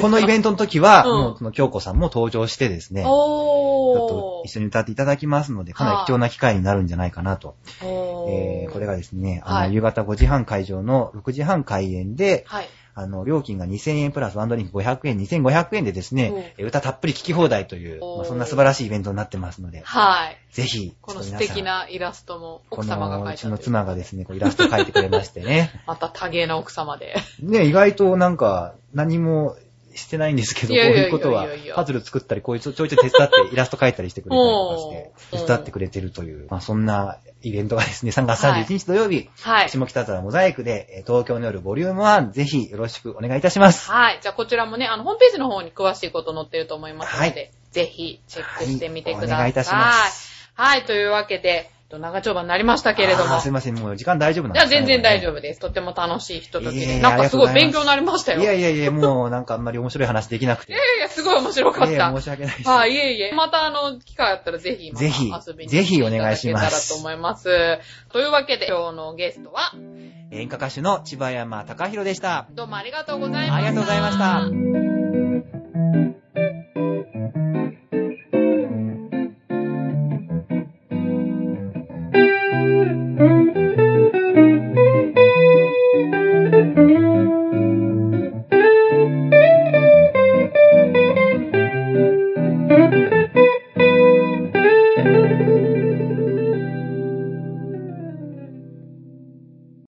このイベントの時は、うん。もう、この京子さんも登場してですね、ちょっおとー。一緒に歌っていただきますので、かなり貴重な機会になるんじゃないかなと。えーこれがですね、あの、はい。夕方5時半会場の6時半開演で、はい。あの、料金が2000円プラスワンドリンク500円、2500円でですね、え歌たっぷり聴き放題という、まあ、そんな素晴らしいイベントになってますので、はい。ぜひ、この素敵なイラストもこ奥様がのうちの描いたという妻がですね、こうイラスト描いてくれましてね。<laughs> また多芸な奥様で。ね、意外となんか、何もしてないんですけど、こういうことはパズル作ったり、こういうちょちょいちょい手伝って <laughs> イラスト描いたりしてくれたりとかして、手伝ってくれてるという、まあそんなイベントがですね、3月はい31日土曜日、はい。下北沢モザイクで、えー東京の夜ボリューム1、ぜひよろしくお願いいたします。はい。じゃあこちらもね、あの、ホームページの方に詳しいこと載ってると思いますので、はいぜひチェックしてみてください。はいお願いいたします。はい。というわけで、と長丁場になりましたけれども。すいません、もう時間大丈夫なんいや、ですか全然大丈夫。夫です。とっても楽しいひとときで。なんかすごい勉強になりましたよ。いやいやいや、もうなんかあんまり面白い話できなくて。いやいや、すごい面白かっいやた。申し訳ないです。はい、いえいえ。またあの、機会あったらぜひ、ぜひ遊びにぜひお願いしますと思います。というわけで、今日のゲストは、演歌歌手の千葉山隆弘でした。どうもありがとうございました。ありがとうございました。